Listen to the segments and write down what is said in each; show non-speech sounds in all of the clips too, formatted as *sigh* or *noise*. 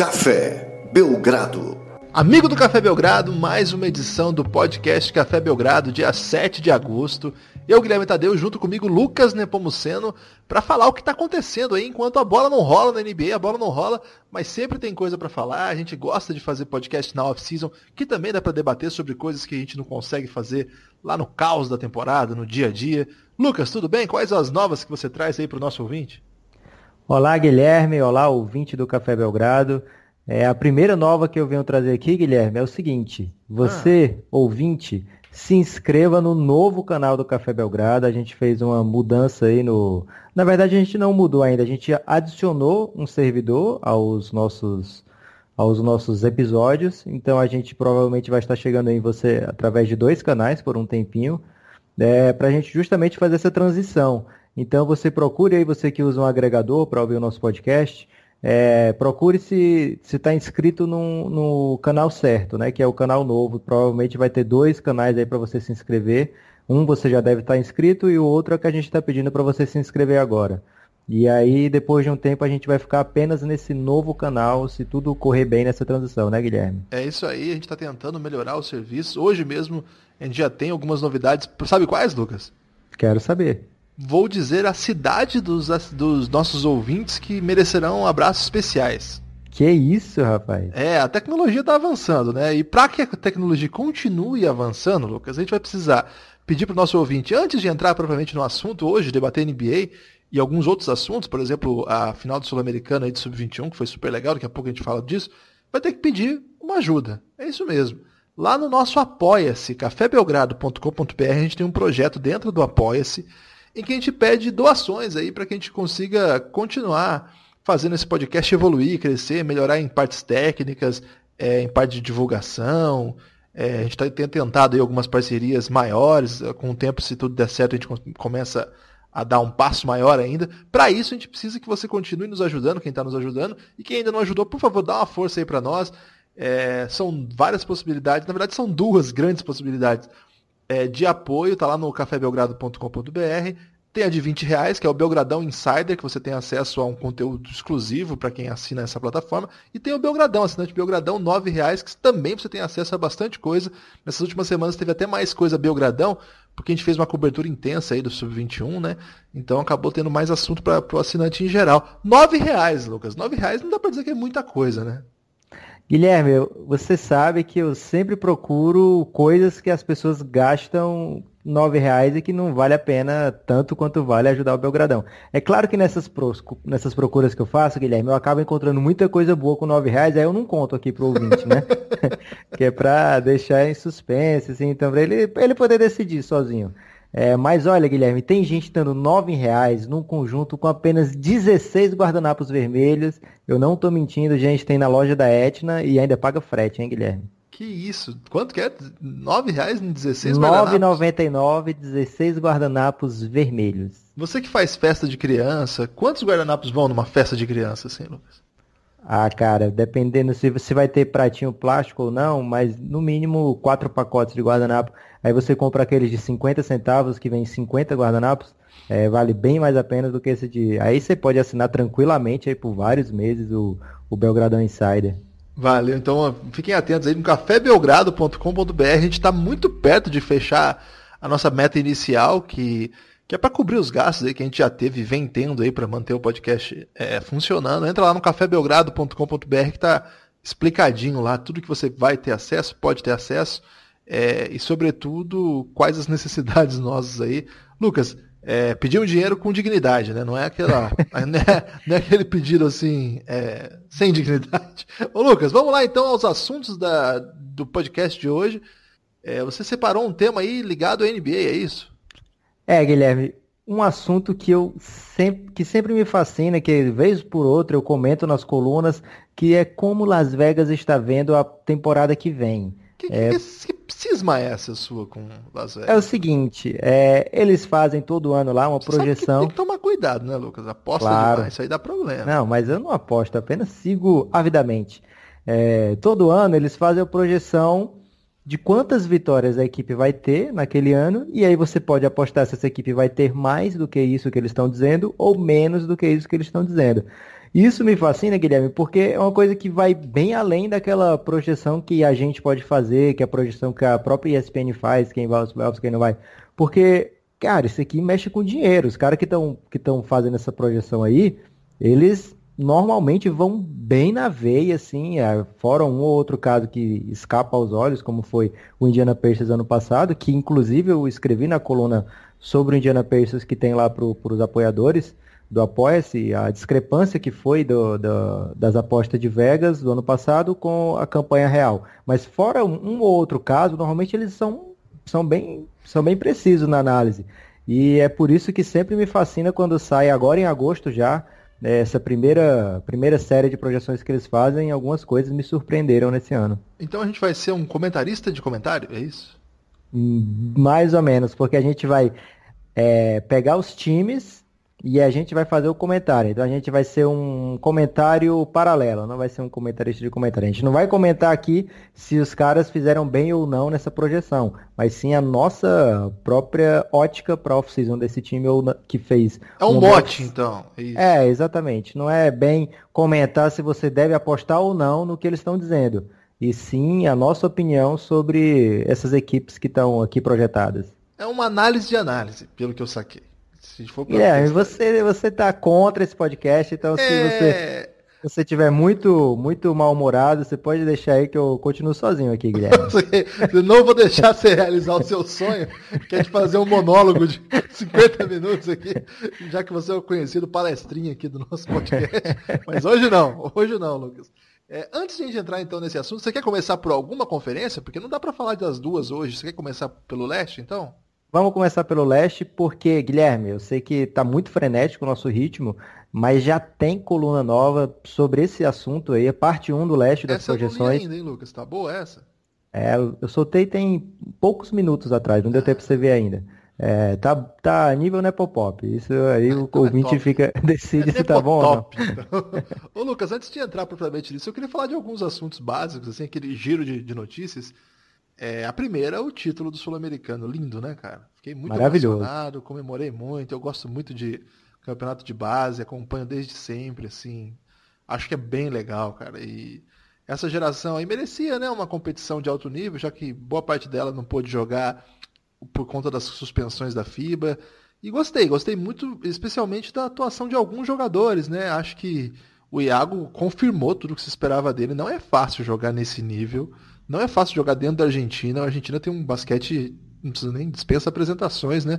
Café Belgrado. Amigo do Café Belgrado, mais uma edição do podcast Café Belgrado, dia 7 de agosto. Eu, Guilherme Tadeu, junto comigo, Lucas Nepomuceno, para falar o que está acontecendo aí enquanto a bola não rola na NBA, a bola não rola, mas sempre tem coisa para falar. A gente gosta de fazer podcast na off-season, que também dá para debater sobre coisas que a gente não consegue fazer lá no caos da temporada, no dia a dia. Lucas, tudo bem? Quais as novas que você traz aí para o nosso ouvinte? Olá, Guilherme. Olá, ouvinte do Café Belgrado. É, a primeira nova que eu venho trazer aqui, Guilherme, é o seguinte. Você, ah. ouvinte, se inscreva no novo canal do Café Belgrado. A gente fez uma mudança aí no. Na verdade, a gente não mudou ainda. A gente adicionou um servidor aos nossos aos nossos episódios. Então a gente provavelmente vai estar chegando em você através de dois canais por um tempinho, é, para a gente justamente fazer essa transição. Então você procure aí, você que usa um agregador para ouvir o nosso podcast, é, procure se está inscrito no, no canal certo, né? Que é o canal novo. Provavelmente vai ter dois canais aí para você se inscrever. Um você já deve estar inscrito e o outro é que a gente está pedindo para você se inscrever agora. E aí, depois de um tempo, a gente vai ficar apenas nesse novo canal, se tudo correr bem nessa transição, né, Guilherme? É isso aí, a gente está tentando melhorar o serviço. Hoje mesmo a gente já tem algumas novidades. Sabe quais, Lucas? Quero saber vou dizer a cidade dos, dos nossos ouvintes que merecerão abraços especiais. Que isso, rapaz? É, a tecnologia está avançando, né? E para que a tecnologia continue avançando, Lucas, a gente vai precisar pedir para o nosso ouvinte, antes de entrar propriamente no assunto hoje, debater NBA e alguns outros assuntos, por exemplo, a final do Sul-Americana de Sub-21, que foi super legal, daqui a pouco a gente fala disso, vai ter que pedir uma ajuda. É isso mesmo. Lá no nosso Apoia-se, cafébelgrado.com.br, a gente tem um projeto dentro do Apoia-se em que a gente pede doações aí para que a gente consiga continuar fazendo esse podcast evoluir, crescer, melhorar em partes técnicas, é, em parte de divulgação. É, a gente tá, tem tentado aí algumas parcerias maiores. Com o tempo, se tudo der certo, a gente começa a dar um passo maior ainda. Para isso, a gente precisa que você continue nos ajudando, quem está nos ajudando. E quem ainda não ajudou, por favor, dá uma força aí para nós. É, são várias possibilidades, na verdade, são duas grandes possibilidades é, de apoio, tá lá no cafébelgrado.com.br. Tem a de 20 reais, que é o Belgradão Insider, que você tem acesso a um conteúdo exclusivo para quem assina essa plataforma. E tem o Belgradão, assinante Belgradão, 9 reais, que também você tem acesso a bastante coisa. Nessas últimas semanas teve até mais coisa Belgradão, porque a gente fez uma cobertura intensa aí do Sub-21, né? Então acabou tendo mais assunto para o assinante em geral. 9 reais, Lucas. 9 reais não dá para dizer que é muita coisa, né? Guilherme, você sabe que eu sempre procuro coisas que as pessoas gastam nove reais e que não vale a pena tanto quanto vale ajudar o Belgradão. É claro que nessas, nessas procuras que eu faço, Guilherme, eu acabo encontrando muita coisa boa com nove reais, aí eu não conto aqui pro ouvinte, né? *laughs* que é para deixar em suspense, assim, então pra ele, pra ele poder decidir sozinho. É, mas olha, Guilherme, tem gente dando R$ reais num conjunto com apenas 16 guardanapos vermelhos. Eu não tô mentindo, gente, tem na loja da Etna e ainda paga frete, hein, Guilherme? Que isso? Quanto que é? R$ reais em 16 guardanapos? 9,99, 16 guardanapos vermelhos. Você que faz festa de criança, quantos guardanapos vão numa festa de criança, assim, Lucas? Ah, cara, dependendo se você vai ter pratinho plástico ou não, mas no mínimo quatro pacotes de guardanapo. Aí você compra aqueles de 50 centavos que vem 50 guardanapos, é, vale bem mais a pena do que esse de. Aí você pode assinar tranquilamente aí por vários meses o, o Belgradão Insider. Valeu, então fiquem atentos aí no cafébelgrado.com.br. A gente está muito perto de fechar a nossa meta inicial, que, que é para cobrir os gastos aí que a gente já teve e vem tendo aí para manter o podcast é, funcionando. Entra lá no cafébelgrado.com.br que está explicadinho lá tudo que você vai ter acesso, pode ter acesso é, e, sobretudo, quais as necessidades *laughs* nossas aí. Lucas, é, pedir um dinheiro com dignidade, né? Não é aquela. *laughs* é, não é aquele pedido assim, é, sem dignidade. *laughs* Ô, Lucas, vamos lá então aos assuntos da, do podcast de hoje. É, você separou um tema aí ligado à NBA, é isso? É, Guilherme, um assunto que eu sempre, que sempre me fascina, que vez por outra eu comento nas colunas, que é como Las Vegas está vendo a temporada que vem. Que, é... que, que cisma é essa sua com Las Vegas? É o seguinte, é, eles fazem todo ano lá uma Você projeção. tem que tomar cuidado, né, Lucas? Aposta claro. demais, isso aí dá problema. Não, mas eu não aposto, apenas sigo avidamente. É, todo ano eles fazem a projeção de quantas vitórias a equipe vai ter naquele ano, e aí você pode apostar se essa equipe vai ter mais do que isso que eles estão dizendo ou menos do que isso que eles estão dizendo. Isso me fascina, Guilherme, porque é uma coisa que vai bem além daquela projeção que a gente pode fazer, que é a projeção que a própria ESPN faz, quem vai aos playoffs, quem não vai. Porque, cara, isso aqui mexe com dinheiro. Os caras que estão que fazendo essa projeção aí, eles normalmente vão bem na veia, assim, é, fora um ou outro caso que escapa aos olhos, como foi o Indiana Pacers ano passado, que inclusive eu escrevi na coluna sobre o Indiana Pacers que tem lá para os apoiadores do Apoia-se, a discrepância que foi do, do, das apostas de Vegas do ano passado com a campanha real. Mas fora um, ou outro caso, normalmente eles são, são, bem, são bem precisos na análise. E é por isso que sempre me fascina quando sai, agora em agosto já, né, essa primeira, primeira série de projeções que eles fazem, algumas coisas me surpreenderam nesse ano. Então a gente vai ser um comentarista de comentário, é isso? Hum, mais ou menos, porque a gente vai é, pegar os times e a gente vai fazer o comentário. Então a gente vai ser um comentário paralelo, não vai ser um comentarista de comentário. A gente não vai comentar aqui se os caras fizeram bem ou não nessa projeção, mas sim a nossa própria ótica para off-season desse time que fez. É um mote, então. É, é, exatamente. Não é bem comentar se você deve apostar ou não no que eles estão dizendo. E sim a nossa opinião sobre essas equipes que estão aqui projetadas. É uma análise de análise, pelo que eu saquei. Se for é, você, você tá contra esse podcast, então se é... você você tiver muito muito mal-humorado, você pode deixar aí que eu continuo sozinho aqui, Guilherme. *laughs* eu não vou deixar você realizar o seu sonho, que é de fazer um monólogo de *laughs* 50 minutos aqui, já que você é o conhecido palestrinha aqui do nosso podcast. Mas hoje não, hoje não, Lucas. É, antes de a gente entrar então nesse assunto, você quer começar por alguma conferência? Porque não dá para falar das duas hoje. Você quer começar pelo leste, então? Vamos começar pelo leste, porque, Guilherme, eu sei que está muito frenético o nosso ritmo, mas já tem coluna nova sobre esse assunto aí, a parte 1 do leste das essa projeções. Essa ainda, hein, Lucas? Tá boa essa? É, eu soltei tem poucos minutos atrás, não deu tempo para você ver ainda. É, tá, tá nível Nepopop. Isso aí o *laughs* então ouvinte é fica, *laughs* decide é se tá bom ou não. Então. *laughs* Ô Lucas, antes de entrar propriamente nisso, eu queria falar de alguns assuntos básicos, assim, aquele giro de, de notícias. É, a primeira é o título do Sul-Americano. Lindo, né, cara? Fiquei muito emocionado, comemorei muito. Eu gosto muito de campeonato de base, acompanho desde sempre, assim. Acho que é bem legal, cara. E essa geração aí merecia, né, uma competição de alto nível, já que boa parte dela não pôde jogar por conta das suspensões da FIBA. E gostei, gostei muito, especialmente da atuação de alguns jogadores, né? Acho que o Iago confirmou tudo o que se esperava dele. Não é fácil jogar nesse nível. Não é fácil jogar dentro da Argentina. A Argentina tem um basquete, não precisa nem dispensa apresentações, né?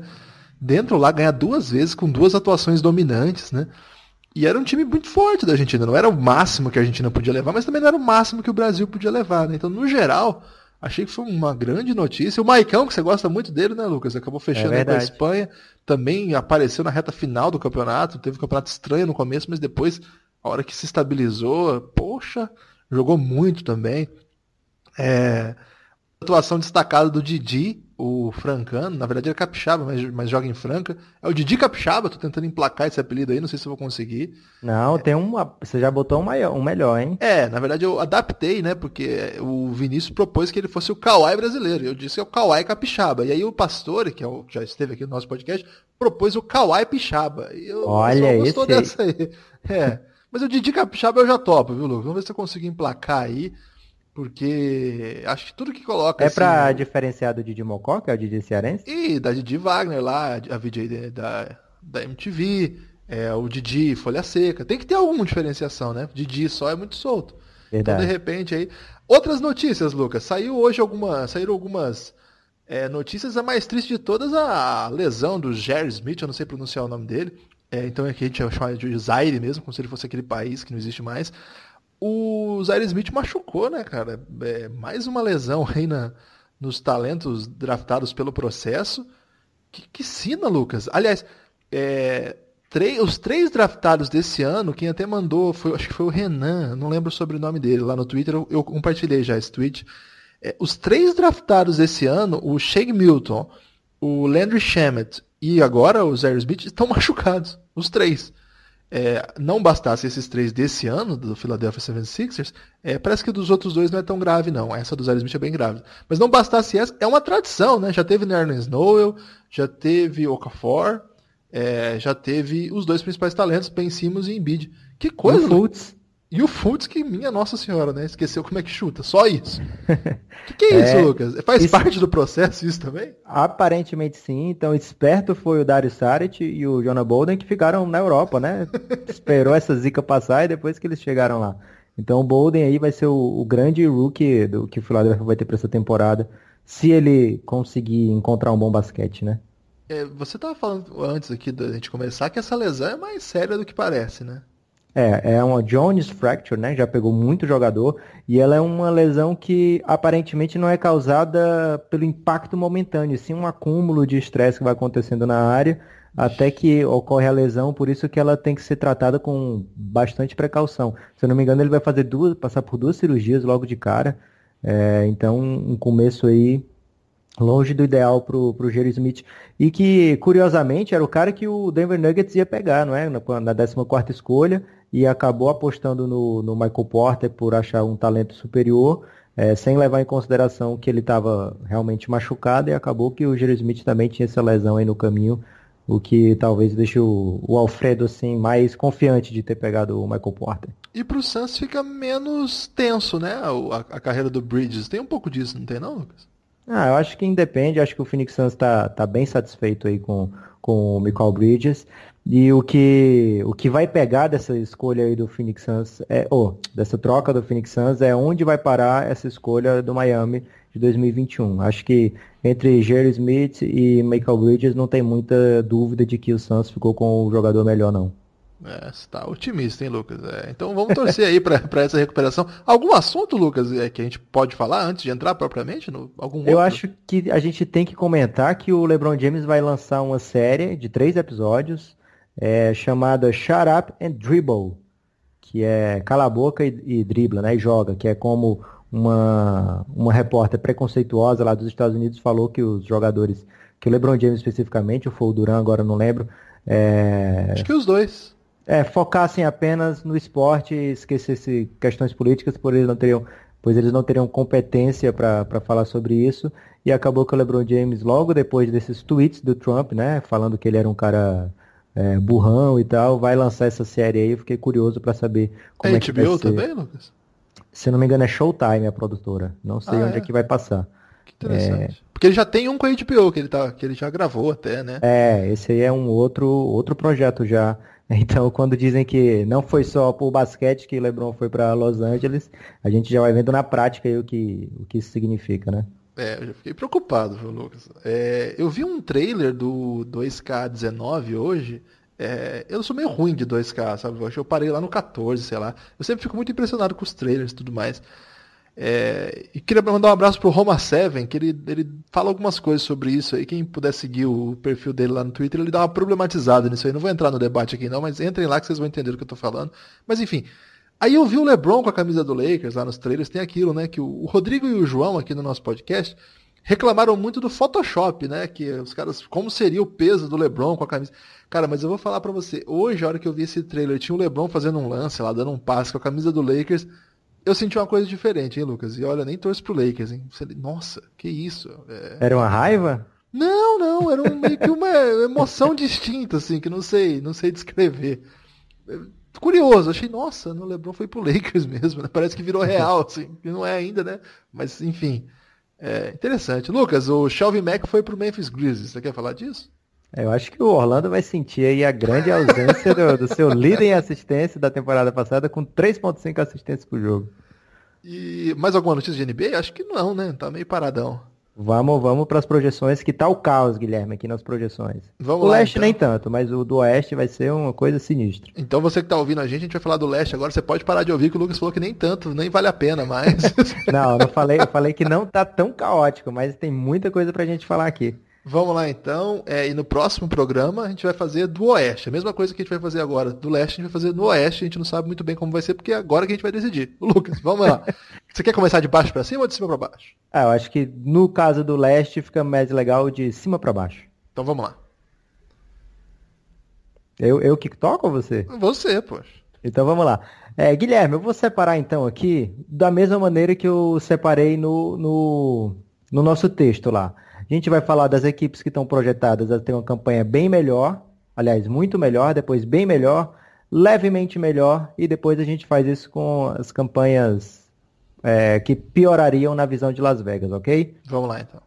Dentro lá ganhar duas vezes com duas atuações dominantes, né? E era um time muito forte da Argentina. Não era o máximo que a Argentina podia levar, mas também não era o máximo que o Brasil podia levar, né? Então, no geral, achei que foi uma grande notícia. O Maicão, que você gosta muito dele, né, Lucas? Acabou fechando é com a Espanha. Também apareceu na reta final do campeonato. Teve um campeonato estranho no começo, mas depois, a hora que se estabilizou, poxa, jogou muito também. É, atuação destacada do Didi, o francano, na verdade ele é capixaba, mas, mas joga em Franca. É o Didi Capixaba, tô tentando emplacar esse apelido aí, não sei se eu vou conseguir. Não, é, tem uma. Você já botou um, maior, um melhor, hein? É, na verdade eu adaptei, né? Porque o Vinícius propôs que ele fosse o Kawhi brasileiro. Eu disse que é o Kawhi Capixaba. E aí o Pastor, que, é o, que já esteve aqui no nosso podcast, propôs o Kawhi Pixaba. E eu Olha, só gostou esse... dessa aí. É. Mas o Didi Capixaba eu já topo, viu, Lucas? Vamos ver se eu consigo emplacar aí. Porque acho que tudo que coloca. É assim, pra diferenciar do Didi Mocó, que é o Didi Cearense? E da Didi Wagner lá, a VJ da, da MTV, é, o Didi Folha Seca. Tem que ter alguma diferenciação, né? Didi só é muito solto. Verdade. Então, de repente, aí. Outras notícias, Lucas. Saiu hoje alguma, saíram algumas é, notícias. A mais triste de todas, a lesão do Jerry Smith, eu não sei pronunciar o nome dele. É, então aqui a gente vai chamar de Zaire mesmo, como se ele fosse aquele país que não existe mais o Zaire Smith machucou, né, cara? É, mais uma lesão aí na, nos talentos draftados pelo processo. Que, que sina, Lucas. Aliás, é, os três draftados desse ano, quem até mandou, foi, acho que foi o Renan, não lembro sobre o nome dele, lá no Twitter eu, eu compartilhei já esse tweet. É, os três draftados desse ano, o Shane Milton, o Landry Shamet e agora o Zaire Smith, estão *laughs* machucados. Os três é, não bastasse esses três desse ano, do Philadelphia 76ers, é, parece que dos outros dois não é tão grave, não. Essa do Zaire Smith é bem grave. Mas não bastasse essa, é uma tradição, né? Já teve Nerlens Noel, já teve Okafor, é, já teve os dois principais talentos, Ben Simmons e Embiid. Que coisa! E o Fultz. E o Fultz, que minha nossa senhora, né? Esqueceu como é que chuta. Só isso. *laughs* que que é, isso, é, Lucas? Faz isso... parte do processo isso também? Aparentemente sim. Então, esperto foi o Dario Saric e o Jonah Bolden que ficaram na Europa, né? *laughs* Esperou essa zica passar e depois que eles chegaram lá. Então, o Bolden aí vai ser o, o grande rookie do que o Philadelphia vai ter para essa temporada, se ele conseguir encontrar um bom basquete, né? É, você estava falando antes aqui da gente começar que essa lesão é mais séria do que parece, né? É, é uma Jones Fracture, né? Já pegou muito jogador. E ela é uma lesão que aparentemente não é causada pelo impacto momentâneo, sim um acúmulo de estresse que vai acontecendo na área até que ocorre a lesão, por isso que ela tem que ser tratada com bastante precaução. Se eu não me engano, ele vai fazer duas, passar por duas cirurgias logo de cara. É, então, um começo aí longe do ideal para o Jerry Smith. E que, curiosamente, era o cara que o Denver Nuggets ia pegar, não é? Na, na 14 escolha e acabou apostando no, no Michael Porter por achar um talento superior, é, sem levar em consideração que ele estava realmente machucado e acabou que o Jerry Smith também tinha essa lesão aí no caminho, o que talvez deixe o, o Alfredo assim mais confiante de ter pegado o Michael Porter. E para o Suns fica menos tenso, né? A, a, carreira do Bridges. Tem um pouco disso, não tem não, Lucas? Ah, eu acho que independe, acho que o Phoenix Suns está tá bem satisfeito aí com, com o Michael Bridges. E o que, o que vai pegar dessa escolha aí do Phoenix Suns, é, oh, dessa troca do Phoenix Suns, é onde vai parar essa escolha do Miami de 2021. Acho que entre Jerry Smith e Michael Bridges não tem muita dúvida de que o Suns ficou com o jogador melhor, não. É, você tá otimista, hein, Lucas? É, então vamos torcer aí para essa recuperação. Algum assunto, Lucas, é, que a gente pode falar antes de entrar propriamente? No, algum Eu outro? acho que a gente tem que comentar que o LeBron James vai lançar uma série de três episódios é, chamada Shut Up and Dribble, que é cala a boca e, e dribla, né? E joga, que é como uma, uma repórter preconceituosa lá dos Estados Unidos falou que os jogadores, que o LeBron James especificamente, ou foi o Duran, agora não lembro. É, Acho que os dois. É, focassem apenas no esporte e esquecessem questões políticas, por eles não teriam, pois eles não teriam competência para falar sobre isso. E acabou que o LeBron James, logo depois desses tweets do Trump, né, falando que ele era um cara é, burrão e tal, vai lançar essa série aí. Eu fiquei curioso para saber como é, é que HBO vai ser. também, Lucas? Se não me engano é Showtime a produtora. Não sei ah, onde é? é? que vai passar. Que interessante. É... Porque ele já tem um com a HBO que ele tá, que ele já gravou até, né? É, esse aí é um outro outro projeto já. *laughs* Então, quando dizem que não foi só por basquete que LeBron foi para Los Angeles, a gente já vai vendo na prática o que o que isso significa, né? É, eu já fiquei preocupado, viu, Lucas? É, eu vi um trailer do 2K19 hoje. É, eu sou meio ruim de 2K, sabe? Eu eu parei lá no 14, sei lá. Eu sempre fico muito impressionado com os trailers e tudo mais. É, e queria mandar um abraço pro Roma 7, que ele, ele fala algumas coisas sobre isso aí. Quem puder seguir o perfil dele lá no Twitter, ele dá uma problematizada nisso aí. Não vou entrar no debate aqui não, mas entrem lá que vocês vão entender o que eu tô falando. Mas enfim, Aí eu vi o LeBron com a camisa do Lakers lá nos trailers, tem aquilo, né? Que o Rodrigo e o João aqui no nosso podcast reclamaram muito do Photoshop, né? Que os caras, como seria o peso do LeBron com a camisa. Cara, mas eu vou falar para você, hoje, a hora que eu vi esse trailer, tinha o LeBron fazendo um lance lá, dando um passe com a camisa do Lakers. Eu senti uma coisa diferente, hein, Lucas? E olha, nem torço pro Lakers, hein? Nossa, que isso. É... Era uma raiva? Não, não, era um, meio que uma emoção *laughs* distinta, assim, que não sei, não sei descrever curioso, achei, nossa, no LeBron foi pro Lakers *laughs* mesmo, né? Parece que virou real, *laughs* assim, não é ainda, né? Mas, enfim, é interessante. Lucas, o Shelby Mack foi pro Memphis Grizzlies, você quer falar disso? É, eu acho que o Orlando vai sentir aí a grande ausência do, do seu líder em assistência da temporada passada, com 3.5 assistências por jogo. E mais alguma notícia de NBA? Acho que não, né? Tá meio paradão. Vamos, vamos para as projeções, que tá o caos, Guilherme, aqui nas projeções. Vamos o lá, leste então. nem tanto, mas o do oeste vai ser uma coisa sinistra. Então você que está ouvindo a gente, a gente vai falar do leste agora. Você pode parar de ouvir que o Lucas falou que nem tanto, nem vale a pena mais. *laughs* não, não falei, eu *laughs* falei que não tá tão caótico, mas tem muita coisa para a gente falar aqui. Vamos lá então, é, e no próximo programa a gente vai fazer do Oeste, a mesma coisa que a gente vai fazer agora. Do Leste a gente vai fazer no Oeste, a gente não sabe muito bem como vai ser, porque é agora que a gente vai decidir. *laughs* Lucas, vamos lá. Você quer começar de baixo para cima ou de cima para baixo? Ah, eu acho que no caso do Leste fica mais legal de cima para baixo. Então vamos lá. Eu, eu que toco ou você? Você, poxa. Então vamos lá. É, Guilherme, eu vou separar então aqui da mesma maneira que eu separei no, no, no nosso texto lá. A gente vai falar das equipes que estão projetadas a ter uma campanha bem melhor aliás, muito melhor, depois bem melhor, levemente melhor, e depois a gente faz isso com as campanhas é, que piorariam na visão de Las Vegas, ok? Vamos lá então.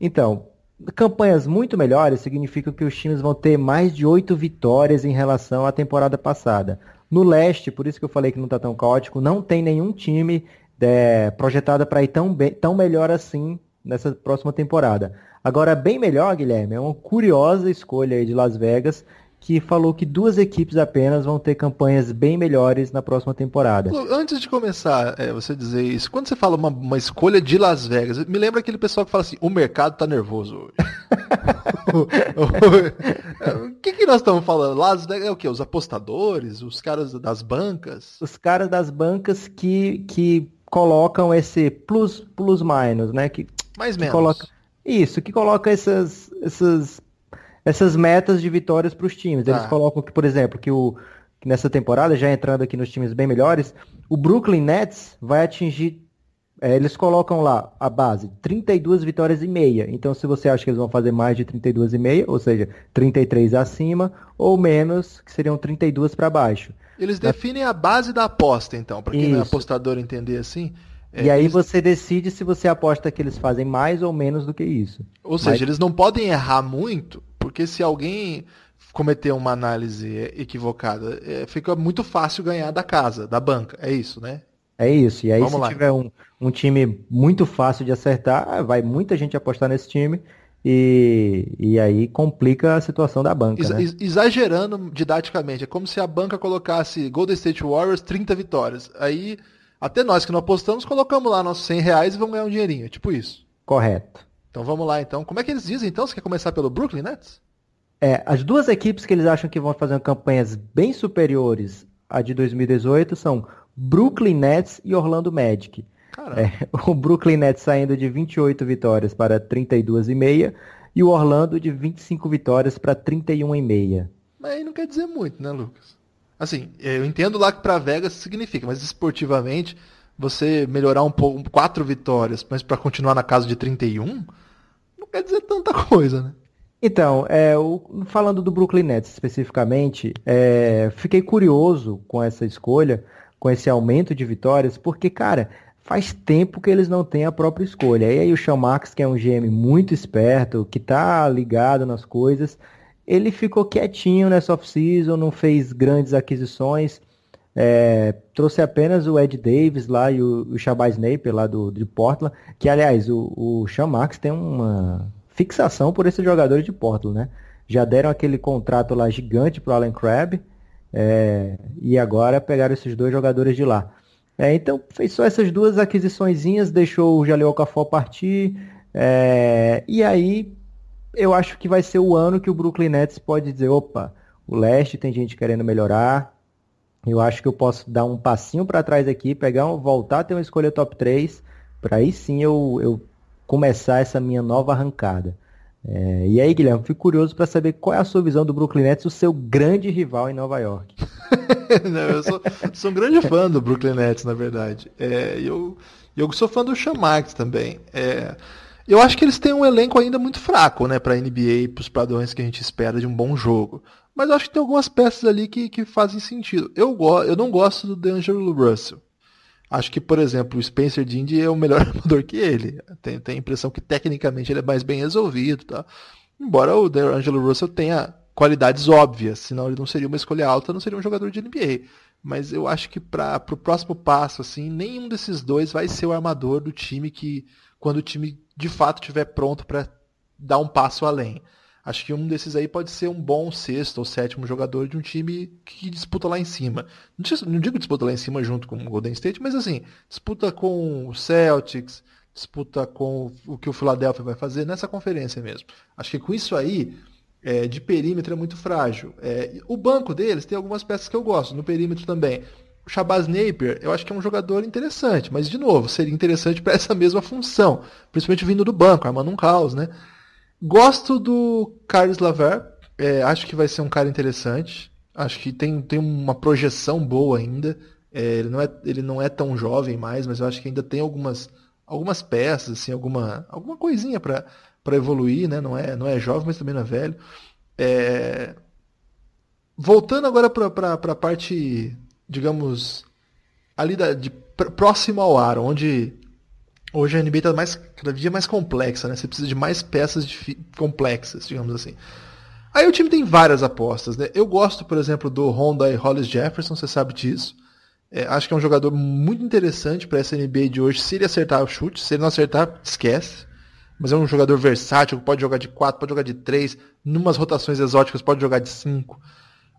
Então, campanhas muito melhores significam que os times vão ter mais de oito vitórias em relação à temporada passada. No leste, por isso que eu falei que não está tão caótico, não tem nenhum time é, projetado para ir tão, bem, tão melhor assim nessa próxima temporada. Agora, bem melhor, Guilherme, é uma curiosa escolha aí de Las Vegas, que falou que duas equipes apenas vão ter campanhas bem melhores na próxima temporada. Antes de começar, é, você dizer isso, quando você fala uma, uma, escolha de Las Vegas, me lembra aquele pessoal que fala assim, o mercado tá nervoso hoje. *laughs* o que, que nós estamos falando? Las Vegas é o quê? Os apostadores, os caras das bancas? Os caras das bancas que, que colocam esse plus, plus minus, né? Que, Mais menos. Coloca, isso, que coloca essas, essas essas metas de vitórias para os times. Eles ah. colocam que, por exemplo, que, o, que nessa temporada, já entrando aqui nos times bem melhores, o Brooklyn Nets vai atingir. É, eles colocam lá a base, 32 vitórias e meia. Então, se você acha que eles vão fazer mais de 32 e meia, ou seja, 33 acima, ou menos, que seriam 32 para baixo. Eles definem a base da aposta, então, para quem Isso. não é apostador entender assim. É, e aí eles... você decide se você aposta que eles fazem mais ou menos do que isso. Ou seja, Mas... eles não podem errar muito, porque se alguém cometer uma análise equivocada, é, fica muito fácil ganhar da casa, da banca. É isso, né? É isso. E aí, Vamos se lá. tiver um, um time muito fácil de acertar, vai muita gente apostar nesse time. E, e aí complica a situação da banca. Ex né? Exagerando didaticamente, é como se a banca colocasse Golden State Warriors 30 vitórias. Aí, até nós que não apostamos, colocamos lá nossos 100 reais e vamos ganhar um dinheirinho. É tipo isso. Correto. Então vamos lá então. Como é que eles dizem então? Você quer começar pelo Brooklyn Nets? É, as duas equipes que eles acham que vão fazer campanhas bem superiores à de 2018 são Brooklyn Nets e Orlando Magic. É, o Brooklyn Nets saindo de 28 vitórias para 32,5 e o Orlando de 25 vitórias para 31,5. Mas aí não quer dizer muito, né, Lucas? Assim, eu entendo lá que para Vegas significa, mas esportivamente, você melhorar um pouco, quatro vitórias, mas para continuar na casa de 31, quer dizer tanta coisa, né? Então, é, o, falando do Brooklyn Nets especificamente, é, fiquei curioso com essa escolha, com esse aumento de vitórias, porque, cara, faz tempo que eles não têm a própria escolha. E aí o Sean Marks, que é um GM muito esperto, que tá ligado nas coisas, ele ficou quietinho nessa off-season, não fez grandes aquisições. É, trouxe apenas o Ed Davis lá e o, o Shabazz lá do, de Portland, que aliás o, o Sean Marks tem uma fixação por esses jogadores de Portland, né? Já deram aquele contrato lá gigante pro Allen Crabbe é, e agora pegaram esses dois jogadores de lá. É, então fez só essas duas aquisiçõezinhas, deixou o Jaleel Okafor partir é, e aí eu acho que vai ser o ano que o Brooklyn Nets pode dizer, opa, o leste tem gente querendo melhorar, eu acho que eu posso dar um passinho para trás aqui, pegar um, voltar a ter uma escolha top 3, para aí sim eu, eu começar essa minha nova arrancada. É, e aí, Guilherme, fico curioso para saber qual é a sua visão do Brooklyn Nets, o seu grande rival em Nova York. *laughs* Não, eu sou, sou, um grande fã do Brooklyn Nets, na verdade. É, eu, eu sou fã do Sean também. É, eu acho que eles têm um elenco ainda muito fraco né, para NBA e os padrões que a gente espera de um bom jogo. Mas eu acho que tem algumas peças ali que, que fazem sentido. Eu, eu não gosto do D'Angelo Russell. Acho que, por exemplo, o Spencer Dindy é o melhor *laughs* armador que ele. Tem, tem a impressão que tecnicamente ele é mais bem resolvido. Tá? Embora o D'Angelo Russell tenha qualidades óbvias, senão ele não seria uma escolha alta, não seria um jogador de NBA. Mas eu acho que para o próximo passo, assim, nenhum desses dois vai ser o armador do time que, quando o time de fato estiver pronto para dar um passo além. Acho que um desses aí pode ser um bom sexto ou sétimo jogador de um time que disputa lá em cima. Não digo disputa lá em cima junto com o Golden State, mas assim, disputa com o Celtics, disputa com o que o Philadelphia vai fazer nessa conferência mesmo. Acho que com isso aí, é, de perímetro é muito frágil. É, o banco deles tem algumas peças que eu gosto, no perímetro também. O Shabazz Napier, eu acho que é um jogador interessante, mas de novo, seria interessante para essa mesma função, principalmente vindo do banco, armando um caos, né? Gosto do Carlos Laver. É, acho que vai ser um cara interessante. Acho que tem, tem uma projeção boa ainda. É, ele, não é, ele não é tão jovem mais, mas eu acho que ainda tem algumas, algumas peças, assim, alguma, alguma coisinha para evoluir, né? Não é, não é jovem, mas também não é velho. É, voltando agora para a parte, digamos, ali da, de, próximo ao ar, onde hoje a NBA está mais, cada dia mais complexa, né? Você precisa de mais peças de, complexas, digamos assim. Aí o time tem várias apostas, né? Eu gosto, por exemplo, do Honda e Hollis Jefferson, você sabe disso. É, acho que é um jogador muito interessante para essa NBA de hoje. Se ele acertar o chute, se ele não acertar, esquece. Mas é um jogador versátil, pode jogar de 4, pode jogar de 3, numas rotações exóticas pode jogar de 5.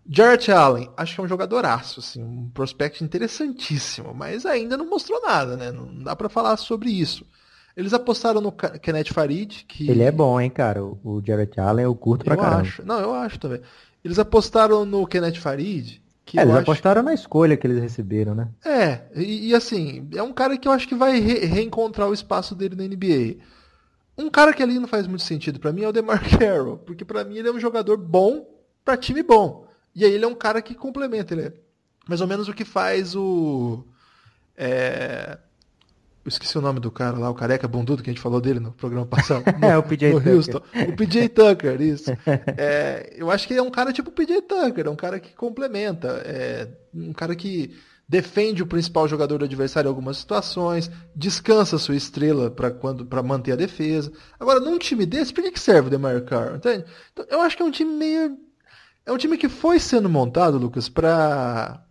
Jarrett Allen, acho que é um jogadoraço, assim, um prospect interessantíssimo, mas ainda não mostrou nada, né? Não dá para falar sobre isso. Eles apostaram no Kenneth Farid, que... Ele é bom, hein, cara? O Jarrett Allen eu curto pra eu caramba. Acho. Não, eu acho também. Eles apostaram no Kenneth Farid, que é, eles acho... apostaram na escolha que eles receberam, né? É, e, e assim, é um cara que eu acho que vai re reencontrar o espaço dele na NBA. Um cara que ali não faz muito sentido para mim é o DeMar *laughs* Carroll, porque para mim ele é um jogador bom para time bom. E aí ele é um cara que complementa, ele é mais ou menos o que faz o. É... Eu esqueci o nome do cara lá, o careca bundudo que a gente falou dele no programa passado. No, *laughs* é, o PJ Tucker. Houston. O PJ Tucker, isso. É, eu acho que é um cara tipo o PJ Tucker, é um cara que complementa, é um cara que defende o principal jogador do adversário em algumas situações, descansa sua estrela para quando para manter a defesa. Agora, num time desse, por que, que serve o DeMar Carroll? Entende? Então, eu acho que é um time meio é um time que foi sendo montado, Lucas, para.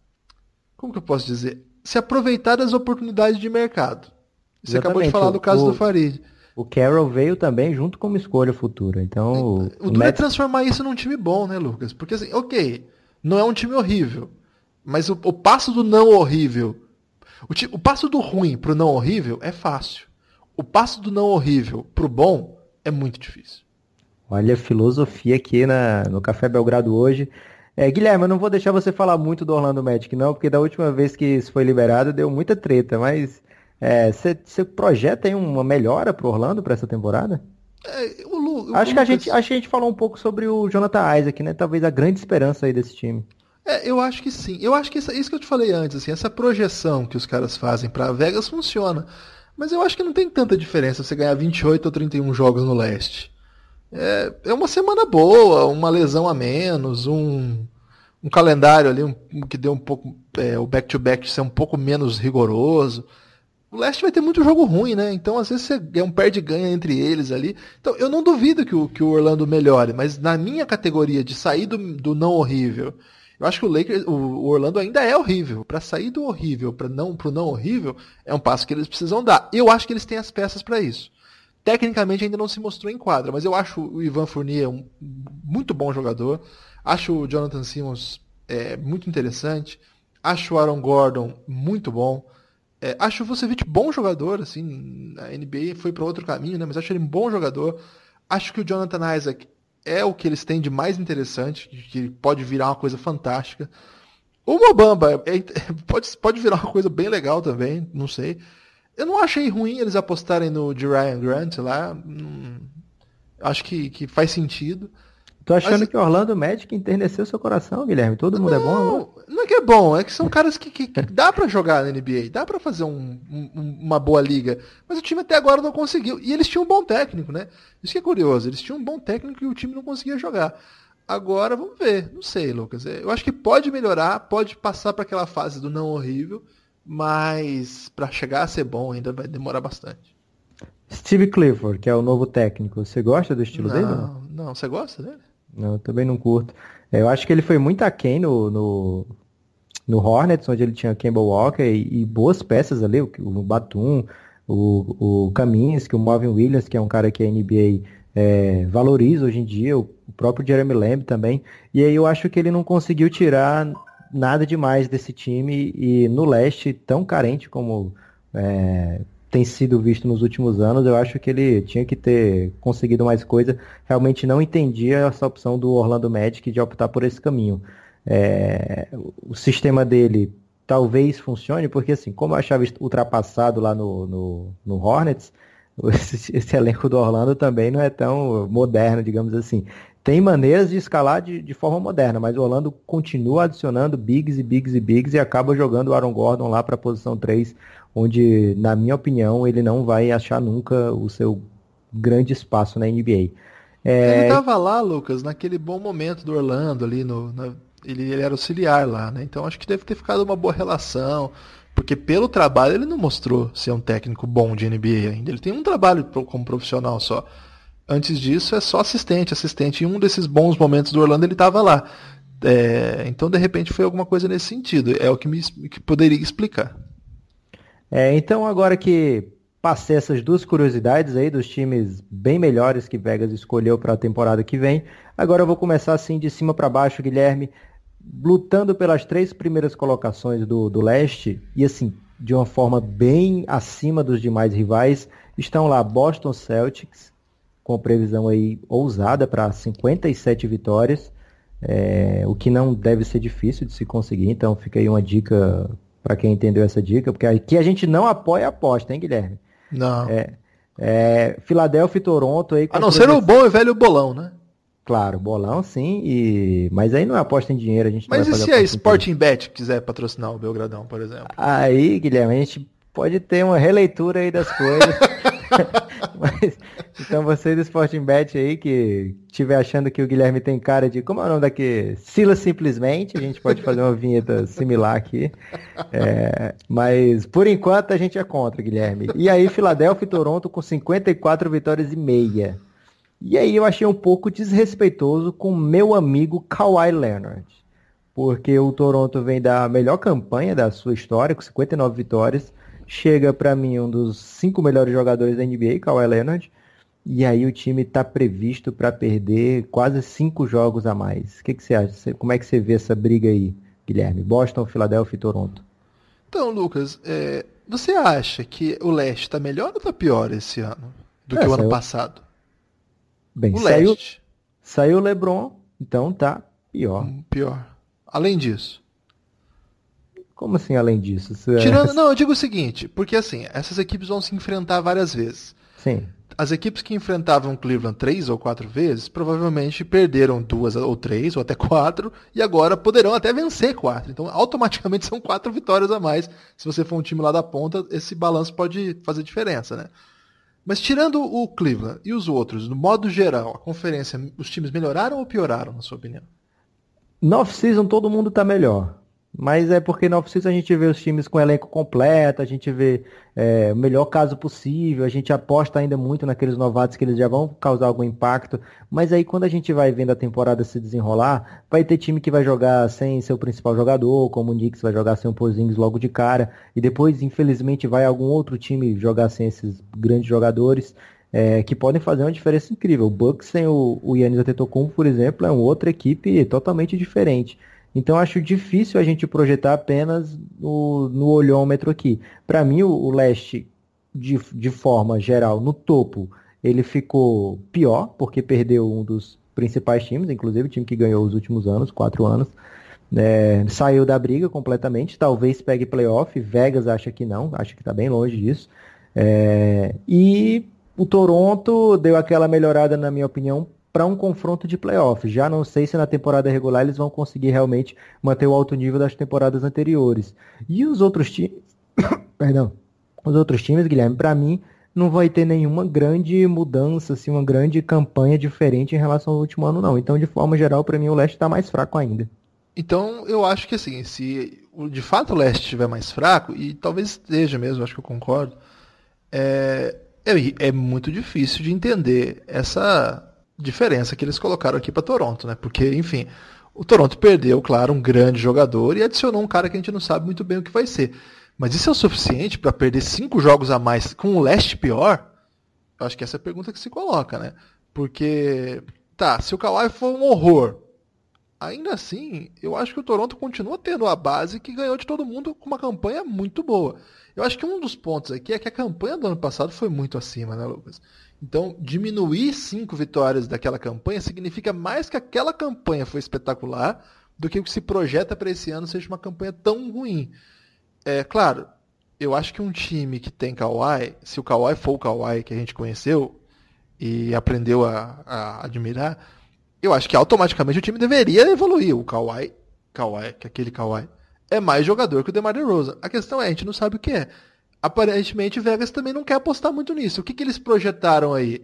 Como que eu posso dizer? Se aproveitar das oportunidades de mercado. Você Exatamente. acabou de falar do caso o, do Farid. O Carroll veio também junto com uma escolha futura. Então. O, o duro é transformar isso num time bom, né, Lucas? Porque assim, ok, não é um time horrível. Mas o, o passo do não horrível. O, o passo do ruim pro não horrível é fácil. O passo do não horrível pro bom é muito difícil. Olha a filosofia aqui na, no Café Belgrado hoje. É, Guilherme, eu não vou deixar você falar muito do Orlando Magic, não, porque da última vez que isso foi liberado deu muita treta, mas você é, projeta aí uma melhora para Orlando para essa temporada? É, o Lu, acho, que a gente, acho que a gente falou um pouco sobre o Jonathan Isaac, né? Talvez a grande esperança aí desse time. É, eu acho que sim. Eu acho que isso, isso que eu te falei antes, assim, essa projeção que os caras fazem para Vegas funciona. Mas eu acho que não tem tanta diferença você ganhar 28 ou 31 jogos no leste é, é uma semana boa, uma lesão a menos, um, um calendário ali um, que deu um pouco. É, o back-to-back -back ser um pouco menos rigoroso. O leste vai ter muito jogo ruim, né? Então, às vezes, é um perde-ganha entre eles ali. Então, eu não duvido que o, que o Orlando melhore, mas na minha categoria de sair do, do não horrível, eu acho que o Lakers, o Orlando ainda é horrível. Para sair do horrível para não pro não horrível, é um passo que eles precisam dar. Eu acho que eles têm as peças para isso. Tecnicamente ainda não se mostrou em quadra, mas eu acho o Ivan Fournier um muito bom jogador. Acho o Jonathan Simmons é, muito interessante. Acho o Aaron Gordon muito bom. É, acho o Vucevic bom jogador, assim, a NBA foi para outro caminho, né? Mas acho ele um bom jogador. Acho que o Jonathan Isaac é o que eles têm de mais interessante, que pode virar uma coisa fantástica. O Mobamba é, pode, pode virar uma coisa bem legal também, não sei. Eu não achei ruim eles apostarem no de Ryan Grant lá. Acho que, que faz sentido. Tô achando Mas... que Orlando Magic enterneceu seu coração, Guilherme. Todo mundo não, é bom agora? Não é que é bom, é que são caras que, que dá para jogar na NBA, dá para fazer um, um, uma boa liga. Mas o time até agora não conseguiu. E eles tinham um bom técnico, né? Isso que é curioso. Eles tinham um bom técnico e o time não conseguia jogar. Agora vamos ver. Não sei, Lucas. Eu acho que pode melhorar, pode passar para aquela fase do não horrível mas para chegar a ser bom ainda vai demorar bastante. Steve Clifford, que é o novo técnico, você gosta do estilo não, dele? Não, não, você gosta dele? Não, eu também não curto. É, eu acho que ele foi muito aquém no, no, no Hornets, onde ele tinha Campbell Walker e, e boas peças ali, o, o Batum, o, o Kaminsky, o Marvin Williams, que é um cara que a NBA é, valoriza hoje em dia, o, o próprio Jeremy Lamb também. E aí eu acho que ele não conseguiu tirar nada demais desse time e no leste, tão carente como é, tem sido visto nos últimos anos, eu acho que ele tinha que ter conseguido mais coisa. Realmente não entendia essa opção do Orlando Magic de optar por esse caminho. É, o sistema dele talvez funcione, porque assim, como eu achava ultrapassado lá no, no, no Hornets, *laughs* esse, esse, elenco do Orlando também não é tão moderno, digamos assim tem maneiras de escalar de, de forma moderna, mas o Orlando continua adicionando bigs e bigs e bigs e acaba jogando o Aaron Gordon lá para a posição 3, onde, na minha opinião, ele não vai achar nunca o seu grande espaço na NBA. É... Ele estava lá, Lucas, naquele bom momento do Orlando ali no, na, Ele, ele era auxiliar lá, né? Então acho que deve ter ficado uma boa relação. Porque pelo trabalho ele não mostrou ser um técnico bom de NBA ainda. Ele tem um trabalho como profissional só. Antes disso é só assistente, assistente. Em um desses bons momentos do Orlando ele estava lá. É, então de repente foi alguma coisa nesse sentido. É o que me que poderia explicar. É, então agora que passei essas duas curiosidades aí dos times bem melhores que Vegas escolheu para a temporada que vem, agora eu vou começar assim de cima para baixo, Guilherme, lutando pelas três primeiras colocações do, do leste e assim de uma forma bem acima dos demais rivais estão lá Boston Celtics com previsão aí ousada para 57 vitórias, é, o que não deve ser difícil de se conseguir. Então fica aí uma dica para quem entendeu essa dica, porque aqui a gente não apoia a aposta, hein, Guilherme? Não. É, é, Filadélfia e Toronto aí. A não ser o bom e velho bolão, né? Claro, bolão sim, e... mas aí não é aposta em dinheiro, a gente Mas e se a Sporting Bet quiser patrocinar o Belgradão, por exemplo? Aí, Guilherme, a gente pode ter uma releitura aí das coisas. *laughs* *laughs* Mas, então você do Sporting Bet aí que estiver achando que o Guilherme tem cara de. Como é o nome daqui? Sila simplesmente, a gente pode fazer uma vinheta similar aqui. É, mas por enquanto a gente é contra, Guilherme. E aí, Filadélfia e Toronto com 54 vitórias e meia. E aí eu achei um pouco desrespeitoso com meu amigo Kawhi Leonard. Porque o Toronto vem da melhor campanha da sua história, com 59 vitórias chega para mim um dos cinco melhores jogadores da NBA, Kawhi Leonard, e aí o time está previsto para perder quase cinco jogos a mais. O que, que você acha? Como é que você vê essa briga aí, Guilherme? Boston, Filadélfia e Toronto. Então, Lucas, é, você acha que o leste está melhor ou está pior esse ano do é, que o saiu... ano passado? Bem, o saiu, leste. Saiu o LeBron, então tá pior. Hum, pior. Além disso. Como assim, além disso? É Tirando, não, eu digo o seguinte, porque assim, essas equipes vão se enfrentar várias vezes. Sim. As equipes que enfrentavam Cleveland três ou quatro vezes, provavelmente perderam duas ou três, ou até quatro, e agora poderão até vencer quatro. Então, automaticamente *laughs* são quatro vitórias a mais. Se você for um time lá da ponta, esse balanço pode fazer diferença, né? Mas tirando o Cleveland e os outros, no modo geral, a conferência, os times melhoraram ou pioraram, na sua opinião? No off-season todo mundo está melhor. Mas é porque na oficina a gente vê os times com elenco completo, a gente vê é, o melhor caso possível, a gente aposta ainda muito naqueles novatos que eles já vão causar algum impacto. Mas aí quando a gente vai vendo a temporada se desenrolar, vai ter time que vai jogar sem seu principal jogador, como o Knicks vai jogar sem o Porzingis logo de cara, e depois infelizmente vai algum outro time jogar sem esses grandes jogadores. É, que podem fazer uma diferença incrível. O Bucks sem o, o Yannis Antetokounmpo, por exemplo, é uma outra equipe totalmente diferente. Então acho difícil a gente projetar apenas no, no olhômetro aqui. Para mim, o, o leste, de, de forma geral, no topo, ele ficou pior, porque perdeu um dos principais times, inclusive o time que ganhou os últimos anos, quatro anos. É, saiu da briga completamente, talvez pegue playoff, Vegas acha que não, acha que está bem longe disso. É, e o Toronto deu aquela melhorada, na minha opinião, para um confronto de playoff. Já não sei se na temporada regular eles vão conseguir realmente manter o alto nível das temporadas anteriores. E os outros times, *coughs* perdão, os outros times, Guilherme, para mim não vai ter nenhuma grande mudança, assim, uma grande campanha diferente em relação ao último ano, não. Então, de forma geral, para mim o leste está mais fraco ainda. Então, eu acho que assim, se de fato o leste estiver mais fraco, e talvez esteja mesmo, acho que eu concordo, é, é, é muito difícil de entender essa diferença que eles colocaram aqui para Toronto, né? Porque, enfim, o Toronto perdeu, claro, um grande jogador e adicionou um cara que a gente não sabe muito bem o que vai ser. Mas isso é o suficiente para perder cinco jogos a mais com o leste pior? Eu acho que essa é a pergunta que se coloca, né? Porque, tá, se o Kawhi for um horror, ainda assim, eu acho que o Toronto continua tendo a base que ganhou de todo mundo com uma campanha muito boa. Eu acho que um dos pontos aqui é que a campanha do ano passado foi muito acima, né, Lucas? Então, diminuir cinco vitórias daquela campanha significa mais que aquela campanha foi espetacular do que o que se projeta para esse ano seja uma campanha tão ruim. É claro, eu acho que um time que tem Kawhi, se o Kawhi for o Kawhi que a gente conheceu e aprendeu a, a admirar, eu acho que automaticamente o time deveria evoluir. O Kawhi, Kawhi, que aquele Kawhi, é mais jogador que o DeMar DeRozan. A questão é, a gente não sabe o que é aparentemente Vegas também não quer apostar muito nisso. O que, que eles projetaram aí?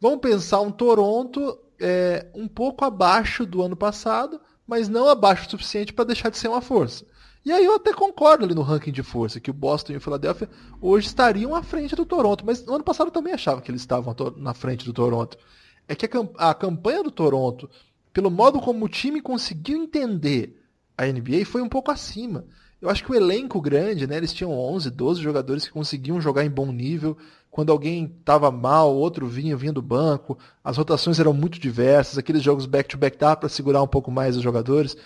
Vamos pensar um Toronto é, um pouco abaixo do ano passado, mas não abaixo o suficiente para deixar de ser uma força. E aí eu até concordo ali no ranking de força, que o Boston e o Philadelphia hoje estariam à frente do Toronto, mas no ano passado eu também achava que eles estavam na frente do Toronto. É que a, a campanha do Toronto, pelo modo como o time conseguiu entender a NBA, foi um pouco acima. Eu acho que o elenco grande, né, eles tinham 11, 12 jogadores que conseguiam jogar em bom nível. Quando alguém estava mal, outro vinha, vinha do banco. As rotações eram muito diversas, aqueles jogos back-to-back dá para segurar um pouco mais os jogadores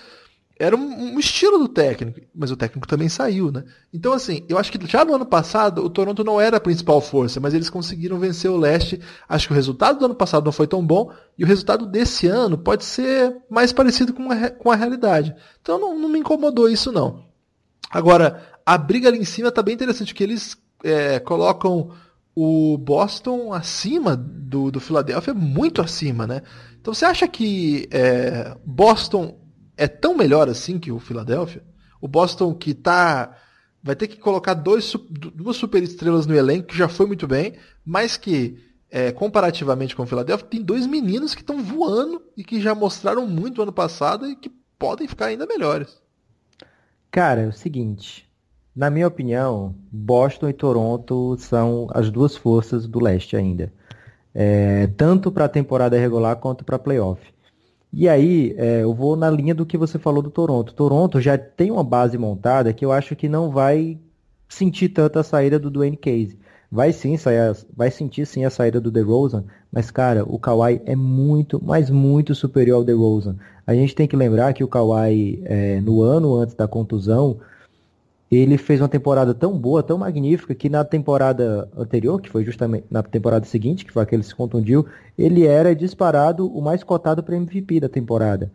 era um, um, estilo do técnico, mas o técnico também saiu, né? Então, assim, eu acho que já no ano passado o Toronto não era a principal força, mas eles conseguiram vencer o leste. Acho que o resultado do ano passado não foi tão bom, e o resultado desse ano pode ser mais parecido com a, com a realidade. Então não, não me incomodou isso, não. Agora, a briga ali em cima tá bem interessante, que eles é, colocam o Boston acima do, do Philadelphia, muito acima, né? Então você acha que é, Boston é tão melhor assim que o Philadelphia. O Boston que tá vai ter que colocar dois, duas superestrelas no elenco, que já foi muito bem, mas que, é, comparativamente com o Philadelphia, tem dois meninos que estão voando e que já mostraram muito ano passado e que podem ficar ainda melhores. Cara, é o seguinte. Na minha opinião, Boston e Toronto são as duas forças do leste ainda. É, tanto para a temporada regular quanto para playoff. E aí, é, eu vou na linha do que você falou do Toronto. Toronto já tem uma base montada que eu acho que não vai sentir tanto a saída do Dwayne Case. Vai sim sair, vai sentir sim a saída do DeRozan, mas cara, o Kawhi é muito, mas muito superior ao DeRozan. A gente tem que lembrar que o Kawhi, é, no ano antes da contusão, ele fez uma temporada tão boa, tão magnífica, que na temporada anterior, que foi justamente na temporada seguinte, que foi aquele que se contundiu, ele era disparado o mais cotado para MVP da temporada.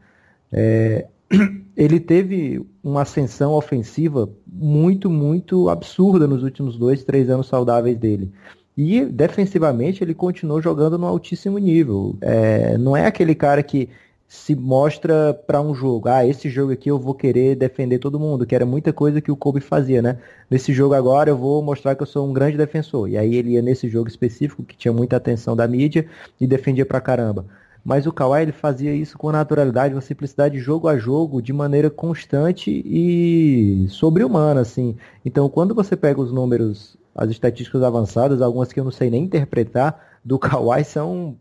É, *clears throat* ele teve uma ascensão ofensiva muito, muito absurda nos últimos dois, três anos saudáveis dele. E defensivamente ele continuou jogando no altíssimo nível. É, não é aquele cara que se mostra para um jogo. Ah, esse jogo aqui eu vou querer defender todo mundo, que era muita coisa que o Kobe fazia, né? Nesse jogo agora eu vou mostrar que eu sou um grande defensor. E aí ele ia nesse jogo específico, que tinha muita atenção da mídia, e defendia pra caramba. Mas o Kawhi ele fazia isso com naturalidade, uma simplicidade jogo a jogo, de maneira constante e sobre-humana, assim. Então, quando você pega os números, as estatísticas avançadas, algumas que eu não sei nem interpretar, do *laughs* Kawhi são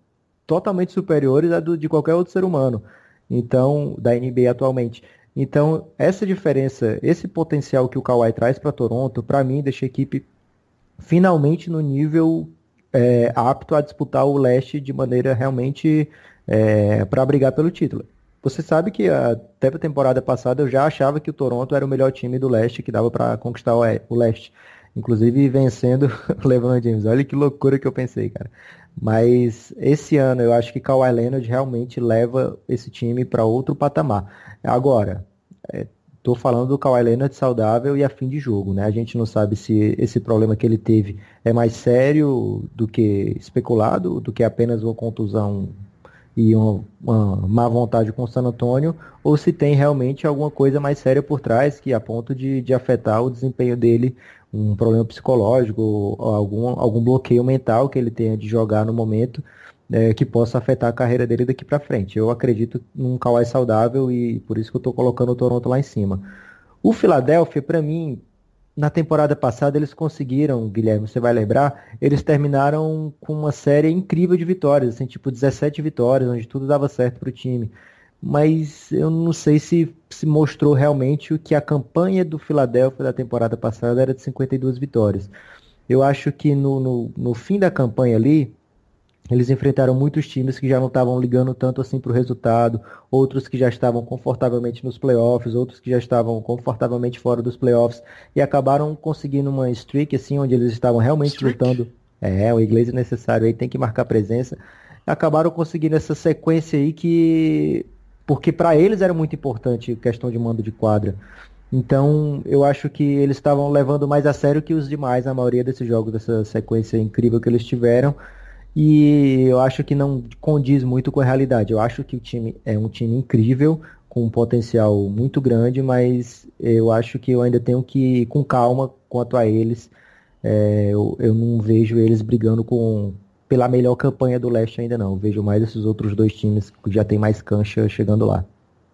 totalmente superiores a do, de qualquer outro ser humano. Então, da NBA atualmente. Então, essa diferença, esse potencial que o Kawhi traz para Toronto, para mim, deixa a equipe finalmente no nível é, apto a disputar o leste de maneira realmente é, para brigar pelo título. Você sabe que até a temporada passada eu já achava que o Toronto era o melhor time do leste que dava para conquistar o, leste. Inclusive vencendo *laughs* o LeBron James. Olha que loucura que eu pensei, cara. Mas esse ano eu acho que Kawhi Leonard realmente leva esse time para outro patamar. Agora, estou é, falando do Kawhi Leonard saudável e a fim de jogo, né? A gente não sabe se esse problema que ele teve é mais sério do que especulado, do que apenas uma contusão e uma, má vontade com o San Antonio, ou se tem realmente alguma coisa mais séria por trás que a ponto de, de afetar o desempenho dele um problema psicológico, algum, algum bloqueio mental que ele tenha de jogar no momento é, que possa afetar a carreira dele daqui para frente. Eu acredito num Kawhi saudável e por isso que eu estou colocando o Toronto lá em cima. O Philadelphia, para mim, na temporada passada eles conseguiram, Guilherme, você vai lembrar, eles terminaram com uma série incrível de vitórias, assim, tipo 17 vitórias, onde tudo dava certo para o time mas eu não sei se se mostrou realmente o que a campanha do Philadelphia da temporada passada era de 52 vitórias. Eu acho que no, no, no fim da campanha ali, eles enfrentaram muitos times que já não estavam ligando tanto assim para o resultado, outros que já estavam confortavelmente nos playoffs, outros que já estavam confortavelmente fora dos playoffs e acabaram conseguindo uma streak assim onde eles estavam realmente streak. lutando. É, o inglês é necessário aí, tem que marcar presença. Acabaram conseguindo essa sequência aí que porque para eles era muito importante questão de mando de quadra. Então, eu acho que eles estavam levando mais a sério que os demais, a maioria desses jogos, dessa sequência incrível que eles tiveram. E eu acho que não condiz muito com a realidade. Eu acho que o time é um time incrível, com um potencial muito grande, mas eu acho que eu ainda tenho que ir com calma quanto a eles. É, eu, eu não vejo eles brigando com, pela melhor campanha do leste ainda não. Vejo mais esses outros dois times que já tem mais cancha chegando lá.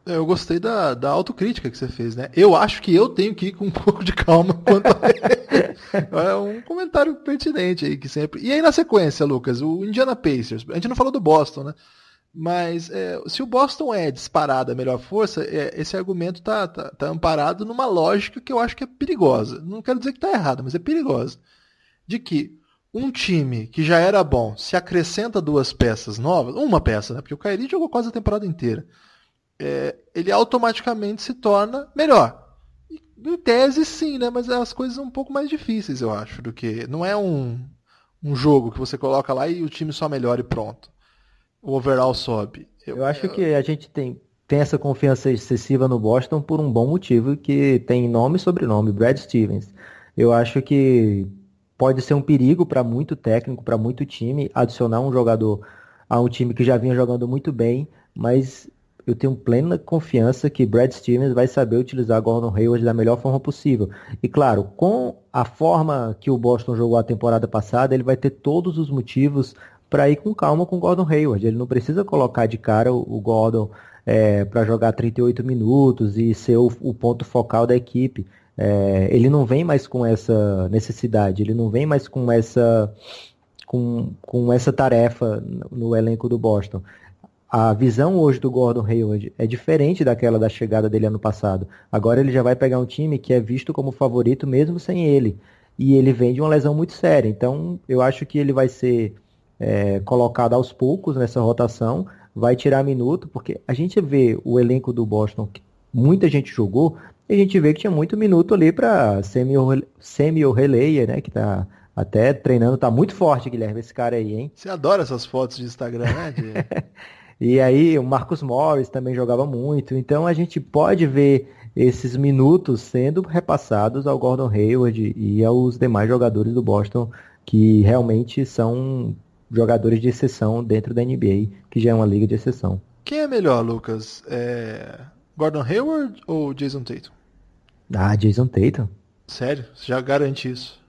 É, eu gostei da, da autocrítica que você fez, né? Eu acho que eu tenho que ir com um *laughs* pouco de calma quanto a... *laughs* *laughs* É um comentário pertinente aí que sempre. E aí na sequência, Lucas, o Indiana Pacers. A gente não falou do Boston, né? Mas é, se o Boston é disparado a melhor força, é, esse argumento tá, tá, tá, amparado numa lógica que eu acho que é perigosa. Não quero dizer que está errada, mas é perigosa. De que um time que já era bom se acrescenta duas peças novas, uma peça, né? Porque o Kyrie jogou quase a temporada inteira é, ele automaticamente se torna melhor. Em tese, sim, né? Mas as coisas são um pouco mais difíceis, eu acho, do que. Não é um, um jogo que você coloca lá e o time só melhora e pronto. O overall sobe. Eu, eu acho eu... que a gente tem, tem essa confiança excessiva no Boston por um bom motivo, que tem nome e sobrenome, Brad Stevens. Eu acho que pode ser um perigo para muito técnico, para muito time, adicionar um jogador a um time que já vinha jogando muito bem, mas eu tenho plena confiança que Brad Stevens vai saber utilizar Gordon Hayward da melhor forma possível. E claro, com a forma que o Boston jogou a temporada passada, ele vai ter todos os motivos para ir com calma com Gordon Hayward. Ele não precisa colocar de cara o, Gordon é, para jogar 38 minutos e ser o, o ponto focal da equipe. É, ele não vem mais com essa necessidade, ele não vem mais com essa com, com essa tarefa no elenco do Boston a visão hoje do Gordon Hayward é diferente daquela da chegada dele ano passado. Agora ele já vai pegar um time que é visto como favorito mesmo sem ele. E ele vem de uma lesão muito séria. Então eu acho que ele vai ser é, colocado aos poucos nessa rotação, vai tirar minuto, porque a gente vê o elenco do Boston, que muita gente jogou, e a gente vê que tinha muito minuto ali para semi relay né? Que tá até treinando, tá muito forte, Guilherme, esse cara aí, hein? Você adora essas fotos de Instagram, né? De... *laughs* E aí o Marcus Morris também jogava muito. Então a gente pode ver esses minutos sendo repassados ao Gordon Hayward e aos demais jogadores do Boston que realmente são jogadores de exceção dentro da NBA, que já é uma liga de exceção. Quem é melhor, Lucas? É... Gordon Hayward ou Jason Tatum? Ah, Jason Tatum. Sério? Você já garante isso?